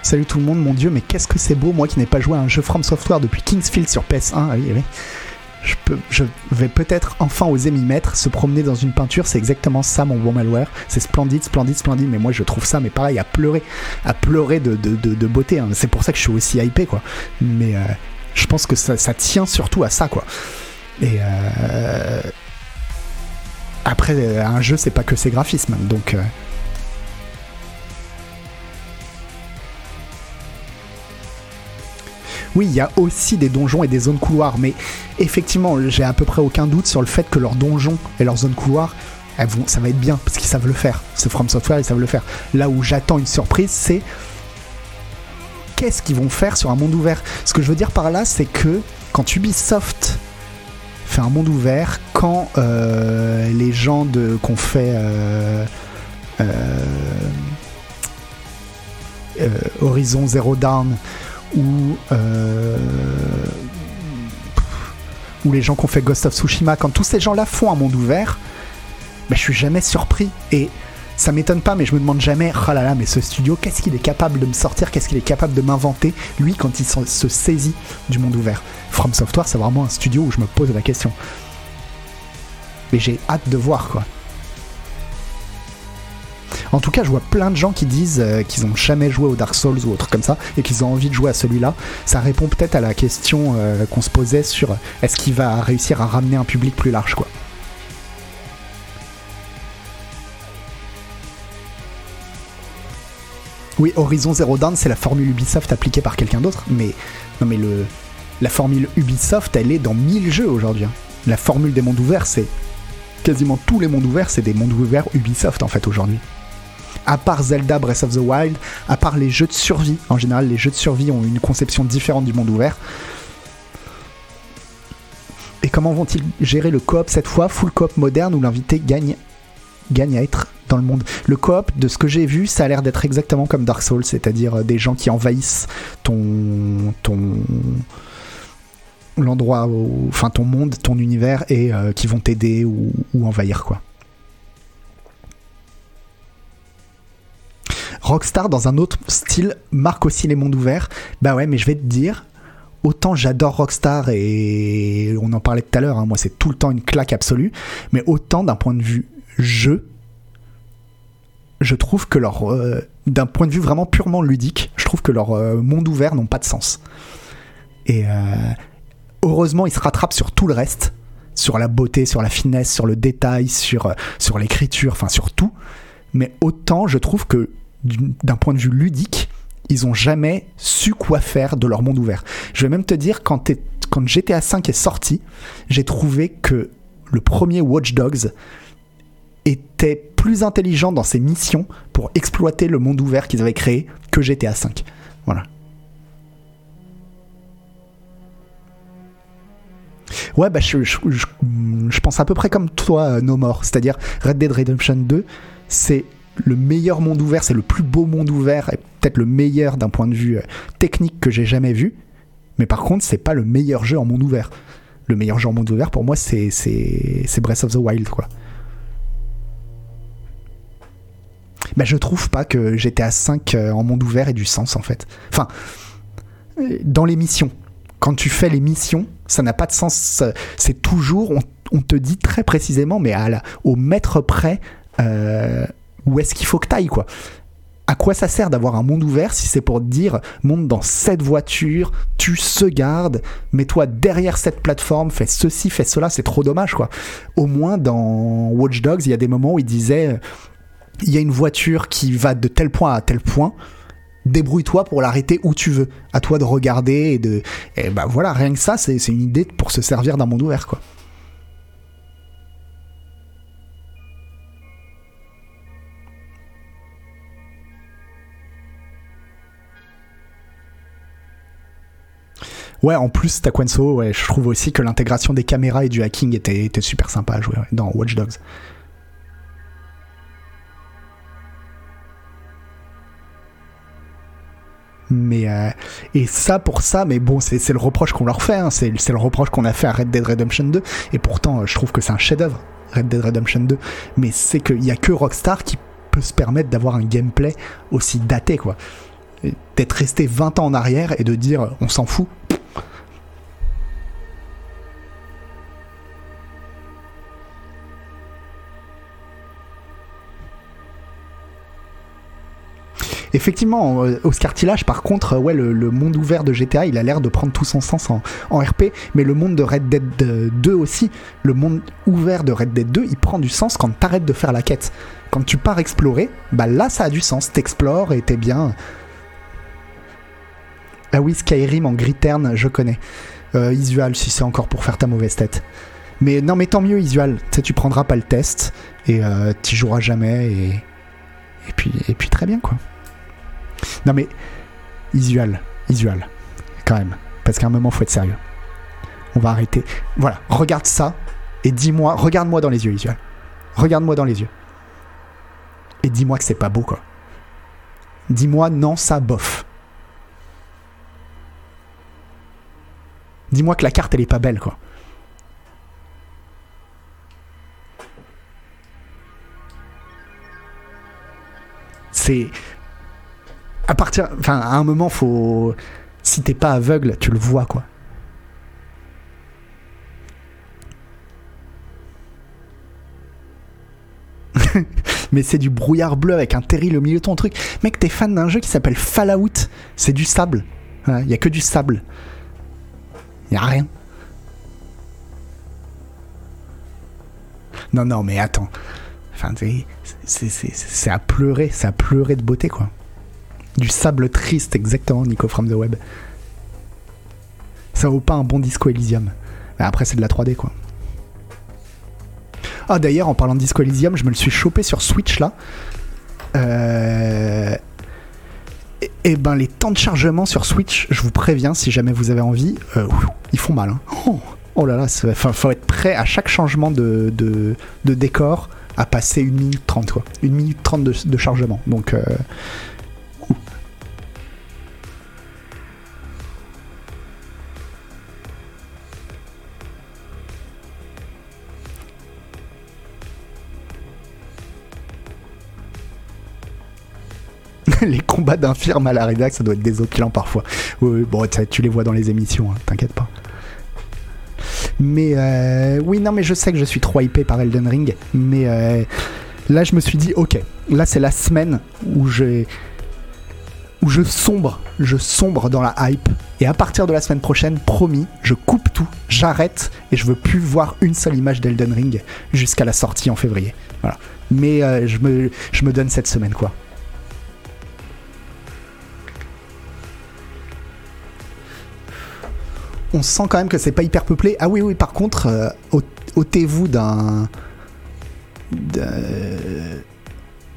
Salut tout le monde, mon dieu, mais qu'est-ce que c'est beau, moi qui n'ai pas joué à un jeu From Software depuis Kingsfield sur PS1. Ah oui, oui je, vais peut-être enfin oser m'y mettre. Se promener dans une peinture, c'est exactement ça mon bon malware. C'est splendide, splendide, splendide. Mais moi, je trouve ça, mais pareil, à pleurer, à pleurer de, beauté. Hein. C'est pour ça que je suis aussi hypé, quoi. Mais euh, je pense que ça, ça, tient surtout à ça, quoi. Et euh, après, un jeu, c'est pas que ses graphismes. Donc. Euh, Oui, il y a aussi des donjons et des zones couloirs, mais effectivement, j'ai à peu près aucun doute sur le fait que leurs donjons et leurs zones couloirs, ça va être bien, parce qu'ils savent le faire. C'est From Software, ils savent le faire. Là où j'attends une surprise, c'est qu'est-ce qu'ils vont faire sur un monde ouvert. Ce que je veux dire par là, c'est que quand Ubisoft fait un monde ouvert, quand euh, les gens de qu'on fait euh, euh, Horizon Zero Dawn ou euh, les gens qui ont fait Ghost of Tsushima, quand tous ces gens-là font un monde ouvert, ben, je suis jamais surpris. Et ça m'étonne pas, mais je me demande jamais, oh là là, mais ce studio, qu'est-ce qu'il est capable de me sortir, qu'est-ce qu'il est capable de m'inventer, lui, quand il se saisit du monde ouvert. From Software, c'est vraiment un studio où je me pose la question. Mais j'ai hâte de voir, quoi. En tout cas, je vois plein de gens qui disent euh, qu'ils n'ont jamais joué au Dark Souls ou autre comme ça et qu'ils ont envie de jouer à celui-là. Ça répond peut-être à la question euh, qu'on se posait sur est-ce qu'il va réussir à ramener un public plus large, quoi. Oui, Horizon Zero Dawn, c'est la formule Ubisoft appliquée par quelqu'un d'autre, mais le la formule Ubisoft, elle est dans 1000 jeux aujourd'hui. Hein. La formule des mondes ouverts, c'est quasiment tous les mondes ouverts, c'est des mondes ouverts Ubisoft en fait aujourd'hui à part Zelda Breath of the Wild, à part les jeux de survie, en général les jeux de survie ont une conception différente du monde ouvert. Et comment vont-ils gérer le coop cette fois? Full coop moderne où l'invité gagne, gagne à être dans le monde. Le coop, de ce que j'ai vu, ça a l'air d'être exactement comme Dark Souls, c'est-à-dire euh, des gens qui envahissent ton ton l'endroit, enfin ton monde, ton univers et euh, qui vont t'aider ou, ou envahir quoi. Rockstar, dans un autre style, marque aussi les mondes ouverts. Bah ouais, mais je vais te dire, autant j'adore Rockstar et on en parlait tout à l'heure, hein, moi c'est tout le temps une claque absolue, mais autant d'un point de vue jeu, je trouve que leur, euh, d'un point de vue vraiment purement ludique, je trouve que leurs euh, mondes ouverts n'ont pas de sens. Et heureusement, il se rattrape sur tout le reste, sur la beauté, sur la finesse, sur le détail, sur, sur l'écriture, enfin sur tout. Mais autant, je trouve que d'un point de vue ludique, ils ont jamais su quoi faire de leur monde ouvert. Je vais même te dire, quand, quand GTA V est sorti, j'ai trouvé que le premier Watch Dogs était plus intelligent dans ses missions pour exploiter le monde ouvert qu'ils avaient créé que GTA V. Voilà. Ouais, bah je, je, pense à peu près comme toi, No More. C'est-à-dire Red Dead Redemption 2, c'est le meilleur monde ouvert, c'est le plus beau monde ouvert, et peut-être le meilleur d'un point de vue euh, technique que j'ai jamais vu. Mais par contre, c'est pas le meilleur jeu en monde ouvert. Le meilleur jeu en monde ouvert, pour moi, c'est Breath of the Wild, quoi. Bah, je trouve pas que GTA 5 euh, en monde ouvert ait du sens, en fait. Enfin, euh, dans les missions. Quand tu fais les missions, ça n'a pas de sens. C'est toujours, on, te dit très précisément, mais au mètre près, où est-ce qu'il faut que tu ailles, quoi à quoi ça sert d'avoir un monde ouvert si c'est pour dire monte dans cette voiture, tu se gardes, mets-toi derrière cette plateforme, fais ceci, fais cela, c'est trop dommage quoi. Au moins dans Watch Dogs, il y a des moments où il disait il y a une voiture qui va de tel point à tel point, débrouille-toi pour l'arrêter où tu veux. À toi de regarder et de. Et bah voilà, rien que ça, c'est une idée pour se servir d'un monde ouvert, quoi. Ouais, en plus, Taquenso, ouais, je trouve aussi que l'intégration des caméras et du hacking était, super sympa à jouer dans Watch Dogs. Mais euh, et ça pour ça, mais bon, c'est le reproche qu'on leur fait, hein, c'est le reproche qu'on a fait à Red Dead Redemption 2. Et pourtant, je trouve que c'est un chef-d'œuvre, Red Dead Redemption 2. Mais c'est qu'il y a que Rockstar qui peut se permettre d'avoir un gameplay aussi daté, quoi. D'être resté 20 ans en arrière et de dire on s'en fout, Effectivement, euh, Oscar Tillage, par contre, ouais, le, monde ouvert de GTA, il a l'air de prendre tout son sens en, RP, mais le monde de Red Dead 2 aussi, le monde ouvert de Red Dead 2, il prend du sens quand t'arrêtes de faire la quête. Quand tu pars explorer, bah là ça a du sens, t'explores et t'es bien. Ah oui, Skyrim en Grittern, je connais. Euh, Isual, si c'est encore pour faire ta mauvaise tête. Mais non, mais tant mieux, Isual. Tu sais, tu prendras pas le test et euh, tu joueras jamais et puis, et puis très bien quoi. Non mais, Isual, Isual, quand même. Parce qu'à un moment, faut être sérieux. On va arrêter. Voilà, regarde ça et dis-moi, regarde-moi dans les yeux, Isual. Regarde-moi dans les yeux. Et dis-moi que c'est pas beau, quoi. Dis-moi non, ça bof. Dis-moi que la carte, elle est pas belle, quoi. C'est à partir, enfin, à un moment, faut, si t'es pas aveugle, tu le vois, quoi. mais c'est du brouillard bleu avec un terril au milieu de ton truc. Mec, t'es fan d'un jeu qui s'appelle Fallout. C'est du sable. Il y a que du sable. Il a rien. Non, non, mais attends. Enfin, c'est à pleurer, c'est à pleurer de beauté, quoi. Du sable triste, exactement, Nico from the Web. Ça vaut pas un bon Disco Elysium. Après, c'est de la 3D, quoi. Ah, d'ailleurs, en parlant de Disco Elysium, je me le suis chopé sur Switch, là. Euh... Et, ben, les temps de chargement sur Switch, je vous préviens, si jamais vous avez envie, euh, ils font mal. Hein. Oh, là là, il faut être prêt à chaque changement de, décor à passer 1 minute 30, quoi. 1 minute 30 de, chargement. Donc, euh, les combats d'infirmes à la rédac, ça doit être désopilant parfois. Oui, bon, tu les vois dans les émissions, hein, t'inquiète pas. Mais euh, oui, non, mais je sais que je suis trop hypé par Elden Ring, mais euh, là je me suis dit, ok, là c'est la semaine où où je sombre, je sombre dans la hype. Et à partir de la semaine prochaine, promis, je coupe tout, j'arrête et je veux plus voir une seule image d'Elden Ring jusqu'à la sortie en février. Voilà. Mais euh, je, me, je me donne cette semaine quoi. On sent quand même que c'est pas hyper peuplé. Ah oui, oui, par contre, euh, ôtez-vous d'un.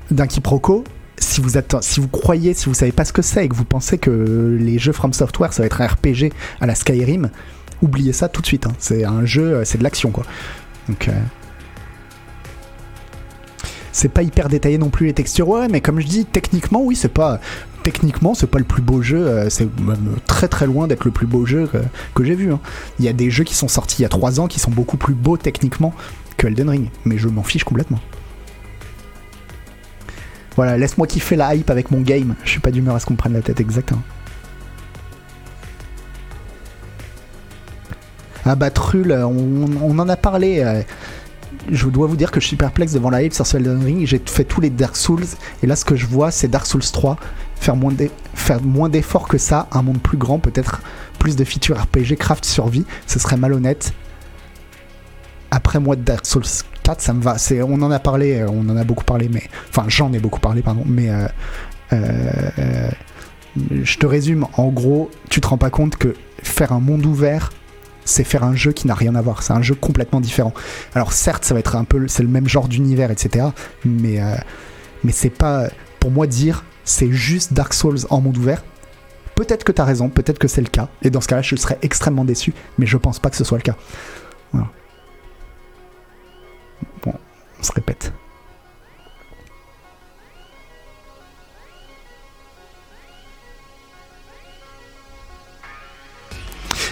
d'un quiproquo si vous, si vous croyez, si vous savez pas ce que c'est et que vous pensez que les jeux From Software ça va être un RPG à la Skyrim, oubliez ça tout de suite. Hein. C'est un jeu, euh, c'est de l'action quoi. Donc. Euh, c'est pas hyper détaillé non plus les textures, ouais, mais comme je dis, techniquement, oui, c'est pas. Techniquement, c'est pas le plus beau jeu, euh, c'est même très très loin d'être le plus beau jeu que, j'ai vu. Hein. Il y a des jeux qui sont sortis il y a 3 ans qui sont beaucoup plus beaux techniquement que Elden Ring, mais je m'en fiche complètement. Voilà, laisse-moi kiffer la hype avec mon game. Je suis pas d'humeur à ce qu'on prenne la tête, exactement. Ah bah Trull, on, en a parlé. Je dois vous dire que je suis perplexe devant la hype sur Elden Ring. J'ai fait tous les Dark Souls et là ce que je vois c'est Dark Souls 3 faire moins d'efforts que ça, un monde plus grand, peut-être plus de features RPG, craft, survie. Ce serait malhonnête. Après moi Dark Souls 4, ça me va. On en a parlé, euh, on en a beaucoup parlé, mais enfin j'en ai beaucoup parlé, pardon. Mais euh, euh, je te résume. En gros, tu te rends pas compte que faire un monde ouvert, c'est faire un jeu qui n'a rien à voir. C'est un jeu complètement différent. Alors certes, ça va être un peu, c'est le même genre d'univers, etc. Mais mais c'est pas pour moi dire c'est juste Dark Souls en monde ouvert. Peut-être que tu as raison, peut-être que c'est le cas. Et dans ce cas-là, je serais extrêmement déçu, mais je pense pas que ce soit le cas. Bon, on se répète.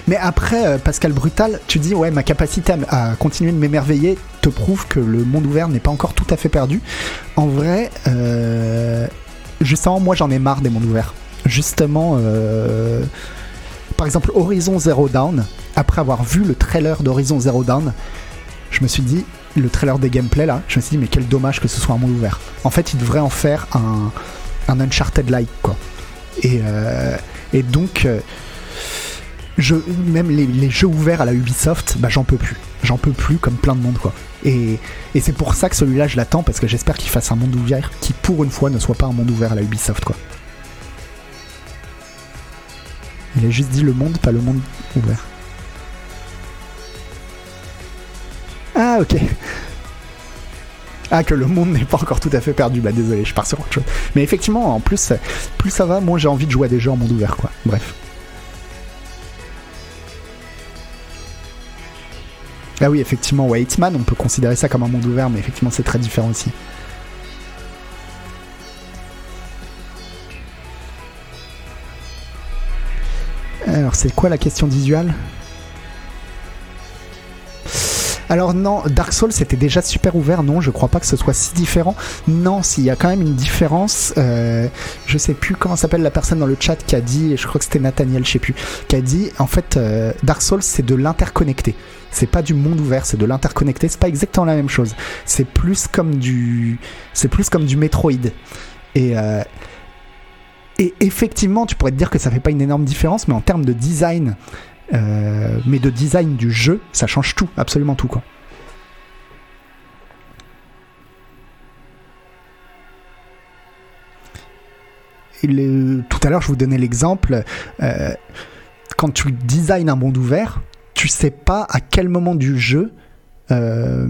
Mais après, euh, Pascal Brutal, tu dis, ouais, ma capacité à, continuer de m'émerveiller te prouve que le monde ouvert n'est pas encore tout à fait perdu. En vrai, euh, justement, moi j'en ai marre des mondes ouverts. Justement, euh, par exemple, Horizon Zero Dawn, après avoir vu le trailer d'Horizon Zero Dawn, je me suis dit, le trailer des gameplays là, je me suis dit mais quel dommage que ce soit un monde ouvert. En fait, il devrait en faire un, un Uncharted-like quoi. Et, euh, et donc, je, même les, jeux ouverts à la Ubisoft, bah j'en peux plus. J'en peux plus comme plein de monde quoi. Et, et c'est pour ça que celui-là je l'attends parce que j'espère qu'il fasse un monde ouvert qui pour une fois ne soit pas un monde ouvert à la Ubisoft quoi. Il a juste dit le monde, pas le monde ouvert. Ah, ok. Ah, que le monde n'est pas encore tout à fait perdu. Bah, désolé, je pars sur autre chose. Mais effectivement, en plus, plus ça va, moins j'ai envie de jouer à des jeux en monde ouvert, quoi. Bref. Ah oui, effectivement, ouais, Hitman, on peut considérer ça comme un monde ouvert, mais effectivement, c'est très différent aussi. Alors, c'est quoi la question visuelle? Alors non, Dark Souls c'était déjà super ouvert, non, je crois pas que ce soit si différent. Non, s'il y a quand même une différence, euh, je sais plus comment s'appelle la personne dans le chat qui a dit, je crois que c'était Nathaniel, je sais plus, qui a dit en fait euh, Dark Souls c'est de l'interconnecté. C'est pas du monde ouvert, c'est de l'interconnecté, c'est pas exactement la même chose. C'est plus comme du c'est plus comme du Metroid. Et euh, et effectivement, tu pourrais te dire que ça fait pas une énorme différence, mais en termes de design euh, mais de design du jeu, ça change tout, absolument tout quoi. tout à l'heure, je vous donnais l'exemple. Euh, quand tu designs un monde ouvert, tu sais pas à quel moment du jeu euh,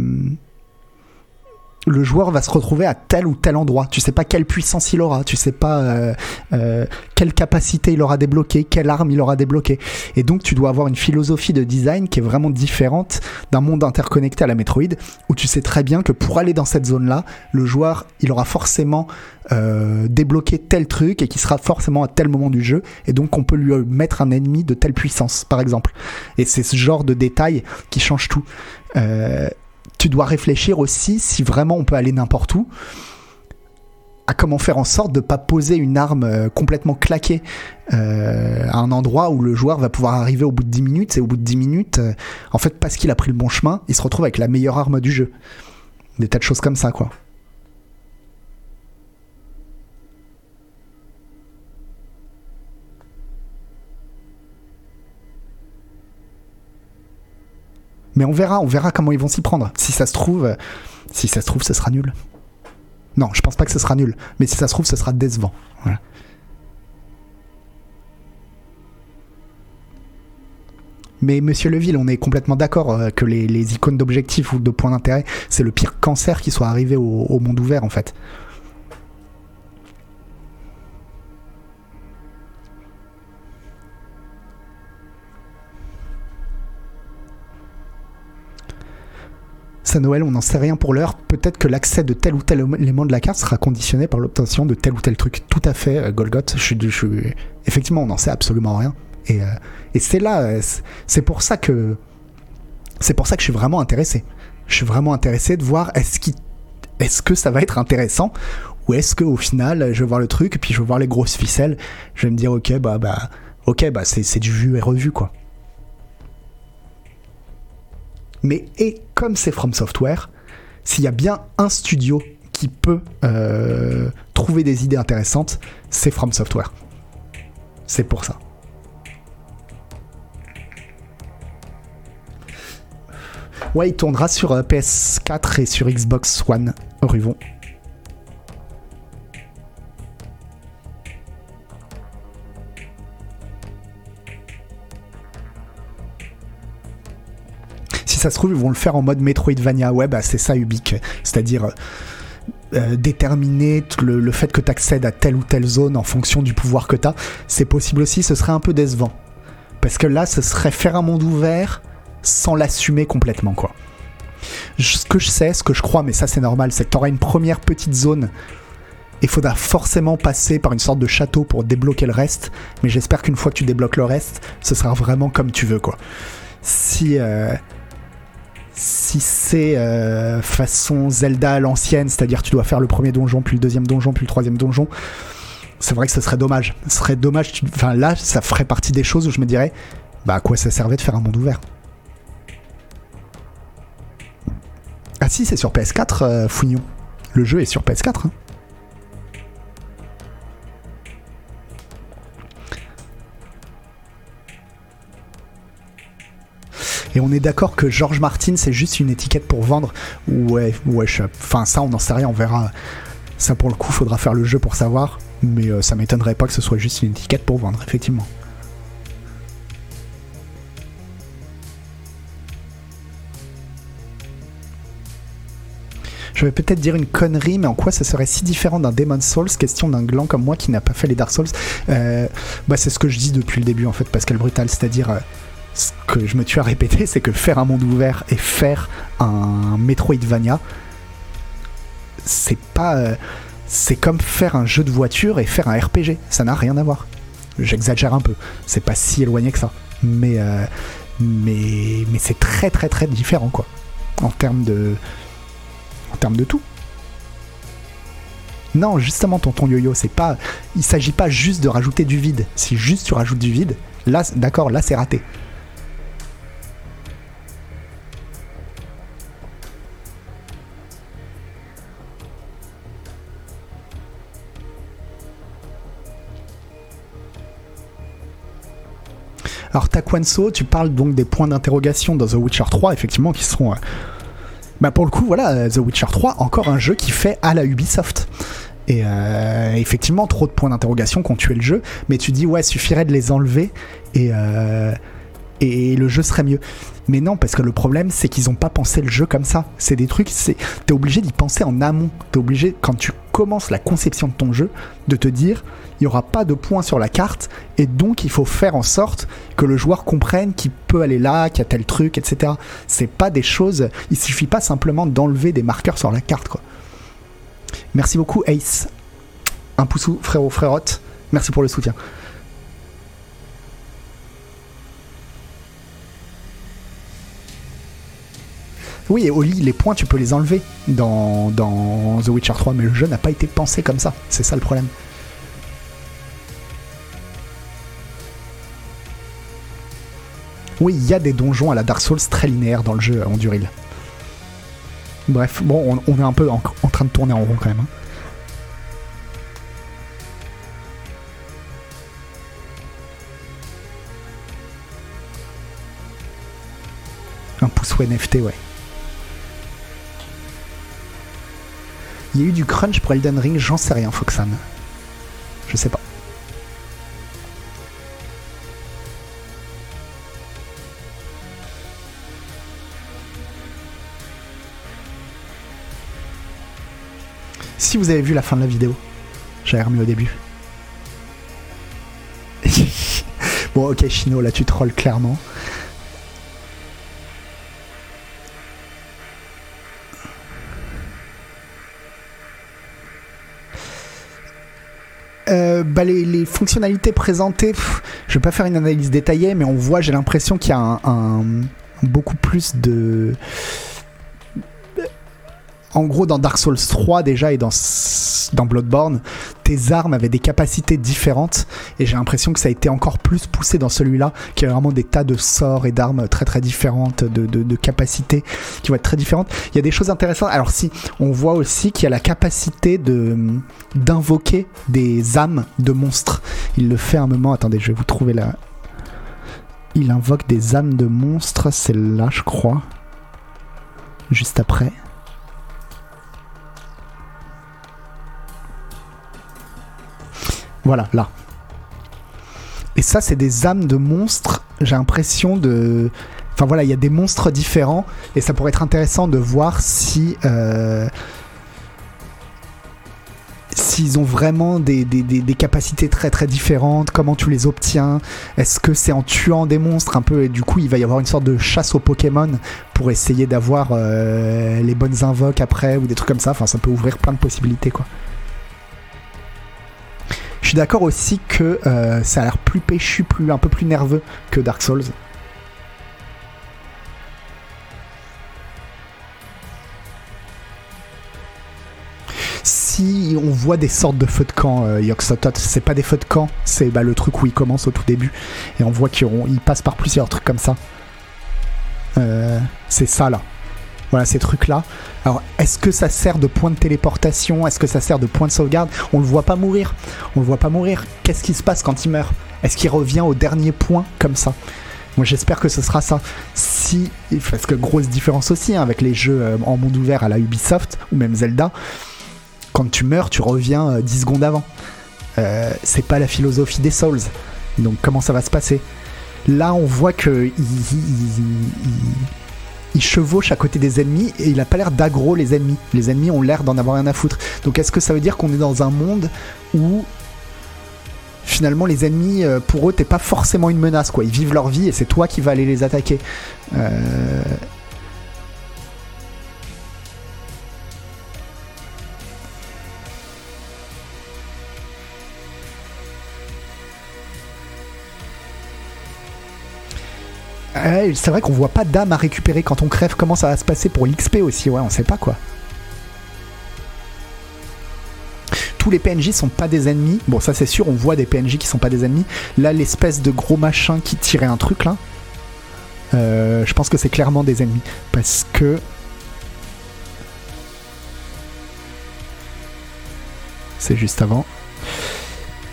le joueur va se retrouver à tel ou tel endroit. Tu sais pas quelle puissance il aura, tu sais pas euh, euh, quelle capacité il aura débloqué, quelle arme il aura débloqué. Et donc tu dois avoir une philosophie de design qui est vraiment différente d'un monde interconnecté à la Metroid, où tu sais très bien que pour aller dans cette zone-là, le joueur il aura forcément euh, débloqué tel truc et qui sera forcément à tel moment du jeu, et donc on peut lui mettre un ennemi de telle puissance, par exemple. Et c'est ce genre de détails qui change tout. Tu dois réfléchir aussi si vraiment on peut aller n'importe où à comment faire en sorte de ne pas poser une arme euh, complètement claquée euh, à un endroit où le joueur va pouvoir arriver au bout de 10 minutes et au bout de 10 minutes euh, en fait parce qu'il a pris le bon chemin il se retrouve avec la meilleure arme du jeu. Des tas de choses comme ça quoi Mais on verra, on verra comment ils vont s'y prendre. Si ça se trouve, si ça se trouve, ce sera nul. Non, je pense pas que ce sera nul. Mais si ça se trouve, ce sera décevant. Mais Monsieur Leville, on est complètement d'accord euh, que les, icônes d'objectifs ou de points d'intérêt, c'est le pire cancer qui soit arrivé au, monde ouvert en fait. Ça Noël, on n'en sait rien pour l'heure. Peut-être que l'accès de tel ou tel élément de la carte sera conditionné par l'obtention de tel ou tel truc. Tout à fait, euh, Golgoth. Effectivement, on n'en sait absolument rien. Et, euh, c'est là, euh, c'est pour ça que c'est pour ça que je suis vraiment intéressé. Je suis vraiment intéressé de voir est-ce qui est-ce que ça va être intéressant ou est-ce que au final je vais voir le truc et puis je vais voir les grosses ficelles, je vais me dire ok bah bah ok bah c'est du vu et revu quoi. Mais et comme c'est From Software, s'il y a bien un studio qui peut euh, trouver des idées intéressantes, c'est From Software. C'est pour ça. Ouais, il tournera sur euh, PS4 et sur Xbox One, Ruvon. Ça se trouve, ils vont le faire en mode Metroidvania. Ouais, bah c'est ça Ubique. C'est-à-dire euh, euh, déterminer le, fait que tu accèdes à telle ou telle zone en fonction du pouvoir que tu as. C'est possible aussi, ce serait un peu décevant. Parce que là, ce serait faire un monde ouvert sans l'assumer complètement, quoi. Ce que je sais, ce que je crois, mais ça c'est normal, c'est que tu auras une première petite zone et il faudra forcément passer par une sorte de château pour débloquer le reste. Mais j'espère qu'une fois que tu débloques le reste, ce sera vraiment comme tu veux, quoi. Si. Euh, si c'est euh, façon Zelda à l'ancienne, c'est-à-dire tu dois faire le premier donjon, puis le deuxième donjon, puis le troisième donjon, c'est vrai que ce serait dommage. Ce serait dommage. Enfin là, ça ferait partie des choses où je me dirais, bah à quoi ça servait de faire un monde ouvert? Ah si, c'est sur PS4, euh, Fouignon. Le jeu est sur PS4. Hein. Et on est d'accord que George Martin, c'est juste une étiquette pour vendre. Ouais, ouais, enfin ça, on n'en sait rien, on verra. Ça, pour le coup, faudra faire le jeu pour savoir. Mais euh, ça m'étonnerait pas que ce soit juste une étiquette pour vendre, effectivement. Je vais peut-être dire une connerie, mais en quoi ça serait si différent d'un Demon Souls? Question d'un gland comme moi qui n'a pas fait les Dark Souls. Euh, bah, c'est ce que je dis depuis le début, en fait, Pascal Brutal. C'est-à-dire, euh, que je me tue à répéter, c'est que faire un monde ouvert et faire un Metroidvania, c'est pas. Euh, c'est comme faire un jeu de voiture et faire un RPG. Ça n'a rien à voir. J'exagère un peu. C'est pas si éloigné que ça. Mais. mais mais c'est très très très différent, quoi. En termes de en termes de tout. Non, justement, tonton yo-yo, c'est pas. Il s'agit pas juste de rajouter du vide. Si juste tu rajoutes du vide, là, d'accord, là c'est raté. Alors Takwanso, tu parles donc des points d'interrogation dans The Witcher 3, effectivement, qui seront euh, bah pour le coup, voilà, euh, The Witcher 3, encore un jeu qui fait à la Ubisoft. Et euh, effectivement, trop de points d'interrogation qui ont tué le jeu, mais tu dis, ouais, suffirait de les enlever et, euh, et le jeu serait mieux. Mais non, parce que le problème, c'est qu'ils n'ont pas pensé le jeu comme ça. C'est des trucs, c'est, t'es obligé d'y penser en amont. T'es obligé, quand tu commences la conception de ton jeu, de te dire, il n'y aura pas de points sur la carte, et donc il faut faire en sorte que le joueur comprenne qu'il peut aller là, qu'il y a tel truc, etc. C'est pas des choses, il suffit pas simplement d'enlever des marqueurs sur la carte, quoi. Merci beaucoup, Ace. Un poussou, frérot, frérotte. Merci pour le soutien. Oui, et lit, les points, tu peux les enlever dans, The Witcher 3, mais le jeu n'a pas été pensé comme ça. C'est ça le problème. Oui, il y a des donjons à la Dark Souls très linéaires dans le jeu en Duril. Bref, bon, on, est un peu en, train de tourner en rond quand même. Hein. Un pouce NFT, ouais. Il y a eu du crunch pour Elden Ring, j'en sais rien, Foxan. Je sais pas. Si vous avez vu la fin de la vidéo, j'avais remis au début. bon, ok, Chino, là tu trolls clairement. Euh, bah, les, fonctionnalités présentées, je vais pas faire une analyse détaillée, mais on voit, j'ai l'impression qu'il y a beaucoup plus de en gros, dans Dark Souls 3 déjà et dans, Bloodborne, tes armes avaient des capacités différentes et j'ai l'impression que ça a été encore plus poussé dans celui-là, qui a vraiment des tas de sorts et d'armes très très différentes, de, capacités qui vont être très différentes. Il y a des choses intéressantes. Alors si, on voit aussi qu'il y a la capacité de d'invoquer des âmes de monstres. Il le fait un moment. Attendez, je vais vous trouver là. Il invoque des âmes de monstres, c'est là, je crois. Juste après. Voilà, là. Et ça, c'est des âmes de monstres. J'ai l'impression de. Enfin voilà, il y a des monstres différents et ça pourrait être intéressant de voir si. Euh, s'ils ont vraiment des, capacités très très différentes, comment tu les obtiens, est-ce que c'est en tuant des monstres un peu et du coup il va y avoir une sorte de chasse aux Pokémon pour essayer d'avoir euh, les bonnes invoques après ou des trucs comme ça, enfin ça peut ouvrir plein de possibilités quoi. Je suis d'accord aussi que euh, ça a l'air plus péchu, plus, un peu plus nerveux que Dark Souls. Si on voit des sortes de feux de camp, euh, c'est pas des feux de camp, c'est bah, le truc où il commence au tout début. Et on voit qu'il passe par plusieurs trucs comme ça. Euh, c'est ça là. Voilà, ces trucs-là. Alors, est-ce que ça sert de point de téléportation? Est-ce que ça sert de point de sauvegarde? On le voit pas mourir. On le voit pas mourir. Qu'est-ce qui se passe quand il meurt? Est-ce qu'il revient au dernier point comme ça? Moi j'espère que ce sera ça. Si, parce que grosse différence aussi hein, avec les jeux euh, en monde ouvert à la Ubisoft ou même Zelda, quand tu meurs, tu reviens 10 euh, secondes avant. Euh, c'est pas la philosophie des Souls. Donc comment ça va se passer? Là, on voit que il chevauche à côté des ennemis et il a pas l'air d'aggro les ennemis. Les ennemis ont l'air d'en avoir rien à foutre. Donc est-ce que ça veut dire qu'on est dans un monde où finalement les ennemis euh, pour eux t'es pas forcément une menace quoi. Ils vivent leur vie et c'est toi qui vas aller les attaquer. Euh... c'est vrai qu'on voit pas d'âme à récupérer quand on crève. Comment ça va se passer pour l'XP aussi Ouais, on sait pas quoi. Tous les PNJ sont pas des ennemis. Bon, ça c'est sûr, on voit des PNJ qui sont pas des ennemis. Là, l'espèce de gros machin qui tirait un truc là. Euh, je pense que c'est clairement des ennemis. Parce que. C'est juste avant.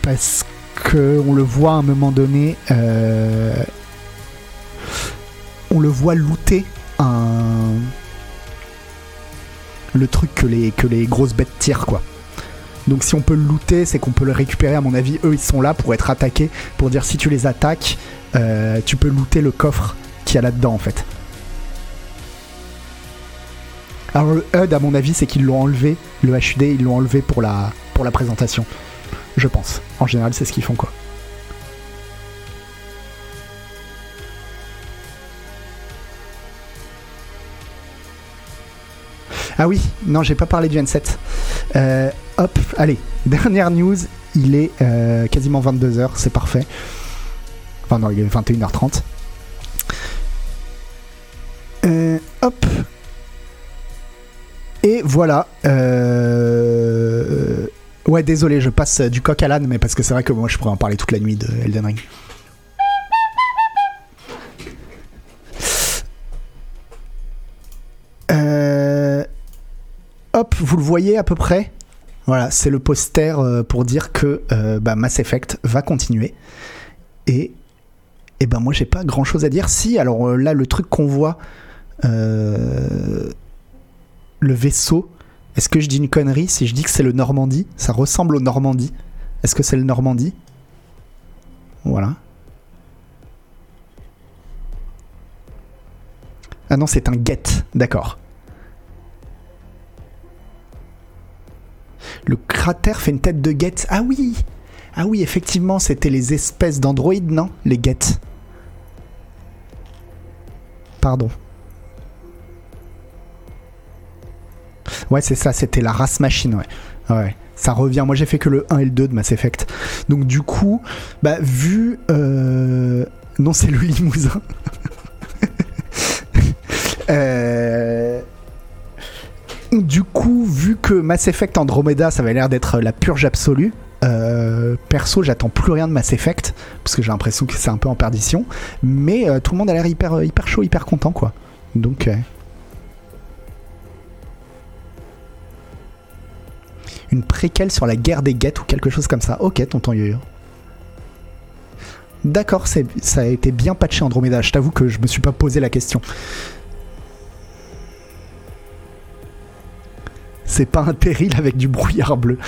Parce que on le voit à un moment donné. Euh, on le voit looter un le truc que les, grosses bêtes tirent quoi. Donc si on peut le looter, c'est qu'on peut le récupérer. À mon avis, eux ils sont là pour être attaqués, pour dire si tu les attaques, euh, tu peux looter le coffre qu'il y a là-dedans en fait. Alors le HUD à mon avis c'est qu'ils l'ont enlevé, le HUD ils l'ont enlevé pour la, pour la présentation. Je pense. En général c'est ce qu'ils font quoi. Ah oui, non, j'ai pas parlé du N7. Euh, hop, allez, dernière news. Il est euh, quasiment 22h, c'est parfait. Enfin, non, il est 21h30. Euh, hop. Et voilà. Ouais, désolé, je passe du coq à l'âne, mais parce que c'est vrai que moi je pourrais en parler toute la nuit de Elden Ring. Hop, vous le voyez à peu près Voilà, c'est le poster euh, pour dire que euh, bah, Mass Effect va continuer. Et, et ben moi j'ai pas grand chose à dire. Si, alors euh, là le truc qu'on voit, le vaisseau, est-ce que je dis une connerie si je dis que c'est le Normandie? Ça ressemble au Normandie. Est-ce que c'est le Normandie? Voilà. Ah non, c'est un guet, d'accord. Le cratère fait une tête de guette. Ah oui Ah oui, effectivement, c'était les espèces d'androïdes, non? Les guettes. Pardon. Ouais, c'est ça, c'était la race machine, ouais. Ouais, ça revient. Moi, j'ai fait que le 1 et le 2 de Mass Effect. Donc, du coup, bah, vu. Euh... Non, c'est le limousin. euh du coup, vu que Mass Effect Andromeda, ça avait l'air d'être la purge absolue, euh, perso, j'attends plus rien de Mass Effect parce que j'ai l'impression que c'est un peu en perdition. Mais euh, tout le monde a l'air hyper, hyper chaud, hyper content, quoi. Donc. Euh, une préquelle sur la guerre des guettes ou quelque chose comme ça. Ok, tonton yo D'accord, ça a été bien patché Andromeda. Je t'avoue que je me suis pas posé la question. C'est pas un terril avec du brouillard bleu.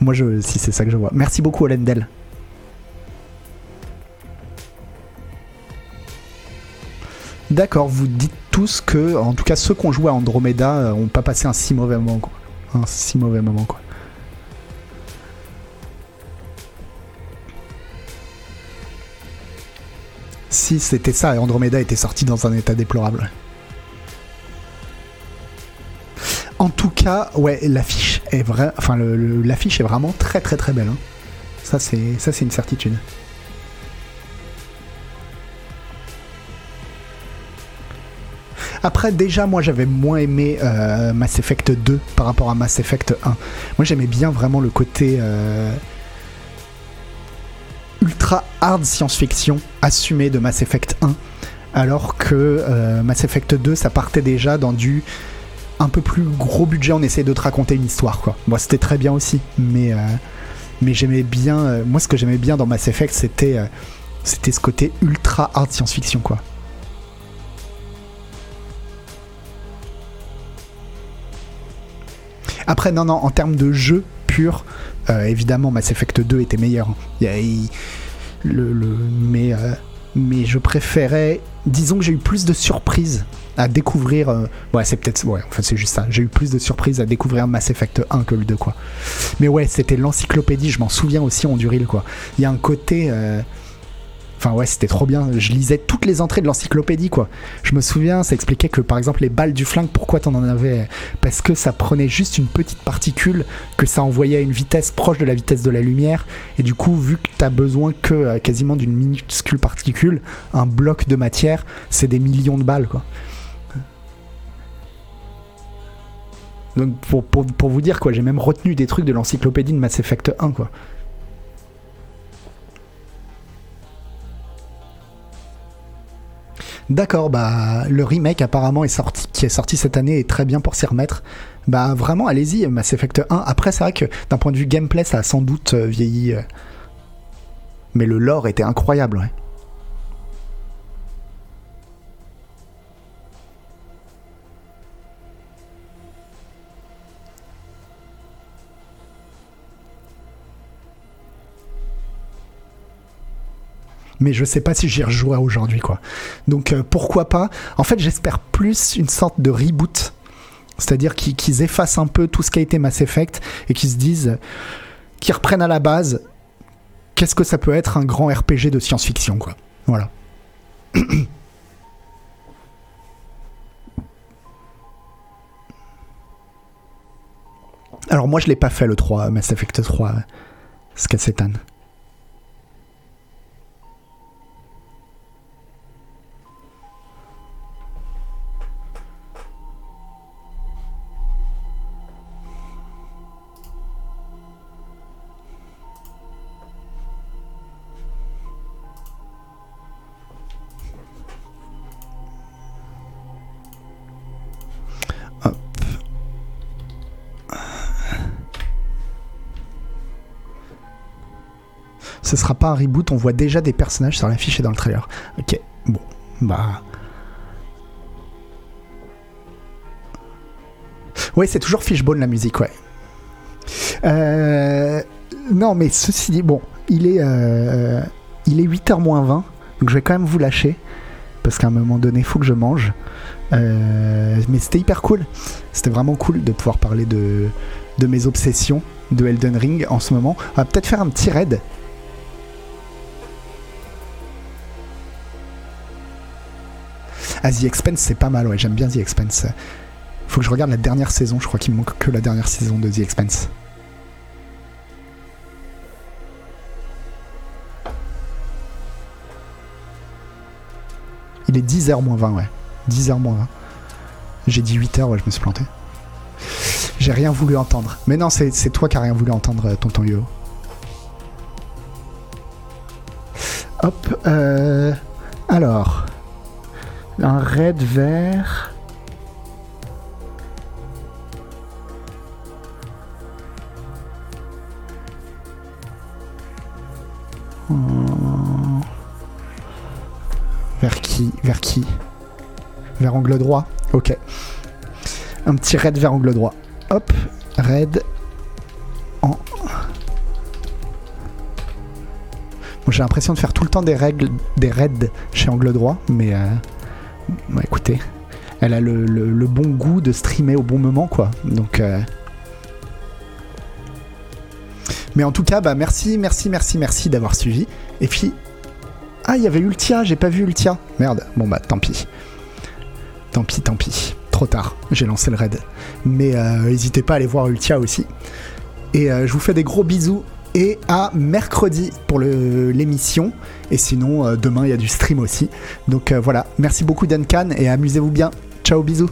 Moi, je, si c'est ça que je vois. Merci beaucoup, Olendel. D'accord, vous dites tous que, en tout cas, ceux qui ont joué à Andromeda ont pas passé un si mauvais moment, quoi. Un si mauvais moment, quoi. Si c'était ça, Andromeda était sorti dans un état déplorable. En tout cas, ouais, l'affiche est enfin l'affiche est vraiment très très très belle. Hein. Ça c'est ça c'est une certitude. Après, déjà, moi j'avais moins aimé euh, Mass Effect 2 par rapport à Mass Effect 1. Moi j'aimais bien vraiment le côté euh, ultra hard science-fiction assumé de Mass Effect 1. Alors que euh, Mass Effect 2, ça partait déjà dans du un peu plus gros budget, on essaie de te raconter une histoire, quoi. Moi, c'était très bien aussi, mais, euh, mais j'aimais bien. Euh, moi, ce que j'aimais bien dans Mass Effect, c'était euh, c'était ce côté ultra hard science-fiction, quoi. Après, non, non, en termes de jeu pur, évidemment, Mass Effect 2 était meilleur. le, mais, mais je préférais. Disons que j'ai eu plus de surprises à découvrir. Euh, ouais, c'est peut-être. Ouais, enfin, c'est juste ça. J'ai eu plus de surprises à découvrir Mass Effect 1 que le 2, quoi. Mais ouais, c'était l'encyclopédie, je m'en souviens aussi en Duril, quoi. Il y a un côté. Euh, enfin ouais, c'était trop bien. Je lisais toutes les entrées de l'encyclopédie, quoi. Je me souviens, ça expliquait que par exemple les balles du flingue, pourquoi t'en en avais? Parce que ça prenait juste une petite particule, que ça envoyait à une vitesse proche de la vitesse de la lumière, et du coup, vu que t'as besoin que euh, quasiment d'une minuscule particule, un bloc de matière, c'est des millions de balles, quoi. Donc pour, vous dire quoi, j'ai même retenu des trucs de l'encyclopédie de Mass Effect 1 quoi. D'accord, bah le remake apparemment est qui est sorti cette année est très bien pour s'y remettre. Bah vraiment, allez-y, Mass Effect 1. Après, c'est vrai que d'un point de vue gameplay, ça a sans doute euh, vieilli. Euh, mais le lore était incroyable, ouais. Mais je sais pas si j'y rejouerai aujourd'hui quoi. Donc euh, pourquoi pas? En fait, j'espère plus une sorte de reboot, c'est-à-dire qu'ils effacent un peu tout ce qui a été Mass Effect et qu'ils se disent, qu'ils reprennent à la base, qu'est-ce que ça peut être un grand RPG de science-fiction quoi. Voilà. Alors moi je l'ai pas fait le 3, Mass Effect 3, Scassetan. Ce sera pas un reboot, on voit déjà des personnages sur l'affiche et dans le trailer. Ok, bon, bah. Ouais, c'est toujours Fishbone la musique, ouais. Euh, non, mais ceci dit, bon, il est, euh, il est 8h moins 20, donc je vais quand même vous lâcher, parce qu'à un moment donné, il faut que je mange. Euh, mais c'était hyper cool. C'était vraiment cool de pouvoir parler de, de mes obsessions de Elden Ring en ce moment. On va peut-être faire un petit raid. Ah, The Expense, c'est pas mal, ouais, j'aime bien The Expense. Faut que je regarde la dernière saison, je crois qu'il me manque que la dernière saison de The Expense. Il est 10h moins 20, ouais. 10h moins 20. J'ai dit 8h, ouais, je me suis planté. J'ai rien voulu entendre. Mais non, c'est toi qui as rien voulu entendre, tonton Yo. Hop, euh, alors. Un raid vert. Hmm. Vers qui Vers qui? Vers angle droit? Ok. Un petit raid vers angle droit. Hop, raid en... J'ai l'impression de faire tout le temps des règles, des raids chez angle droit, mais euh, écoutez, elle a le, bon goût de streamer au bon moment, quoi. Donc, euh, mais en tout cas, bah merci, merci, merci, merci d'avoir suivi. Et puis, ah, il y avait Ultia, j'ai pas vu Ultia. Merde. Bon bah, tant pis. Tant pis, tant pis. Trop tard, j'ai lancé le raid. Mais euh, n'hésitez pas à aller voir Ultia aussi. Et euh, je vous fais des gros bisous. Et à mercredi pour l'émission. Et sinon, euh, demain, il y a du stream aussi. Donc voilà, merci beaucoup Duncan et amusez-vous bien. Ciao, bisous.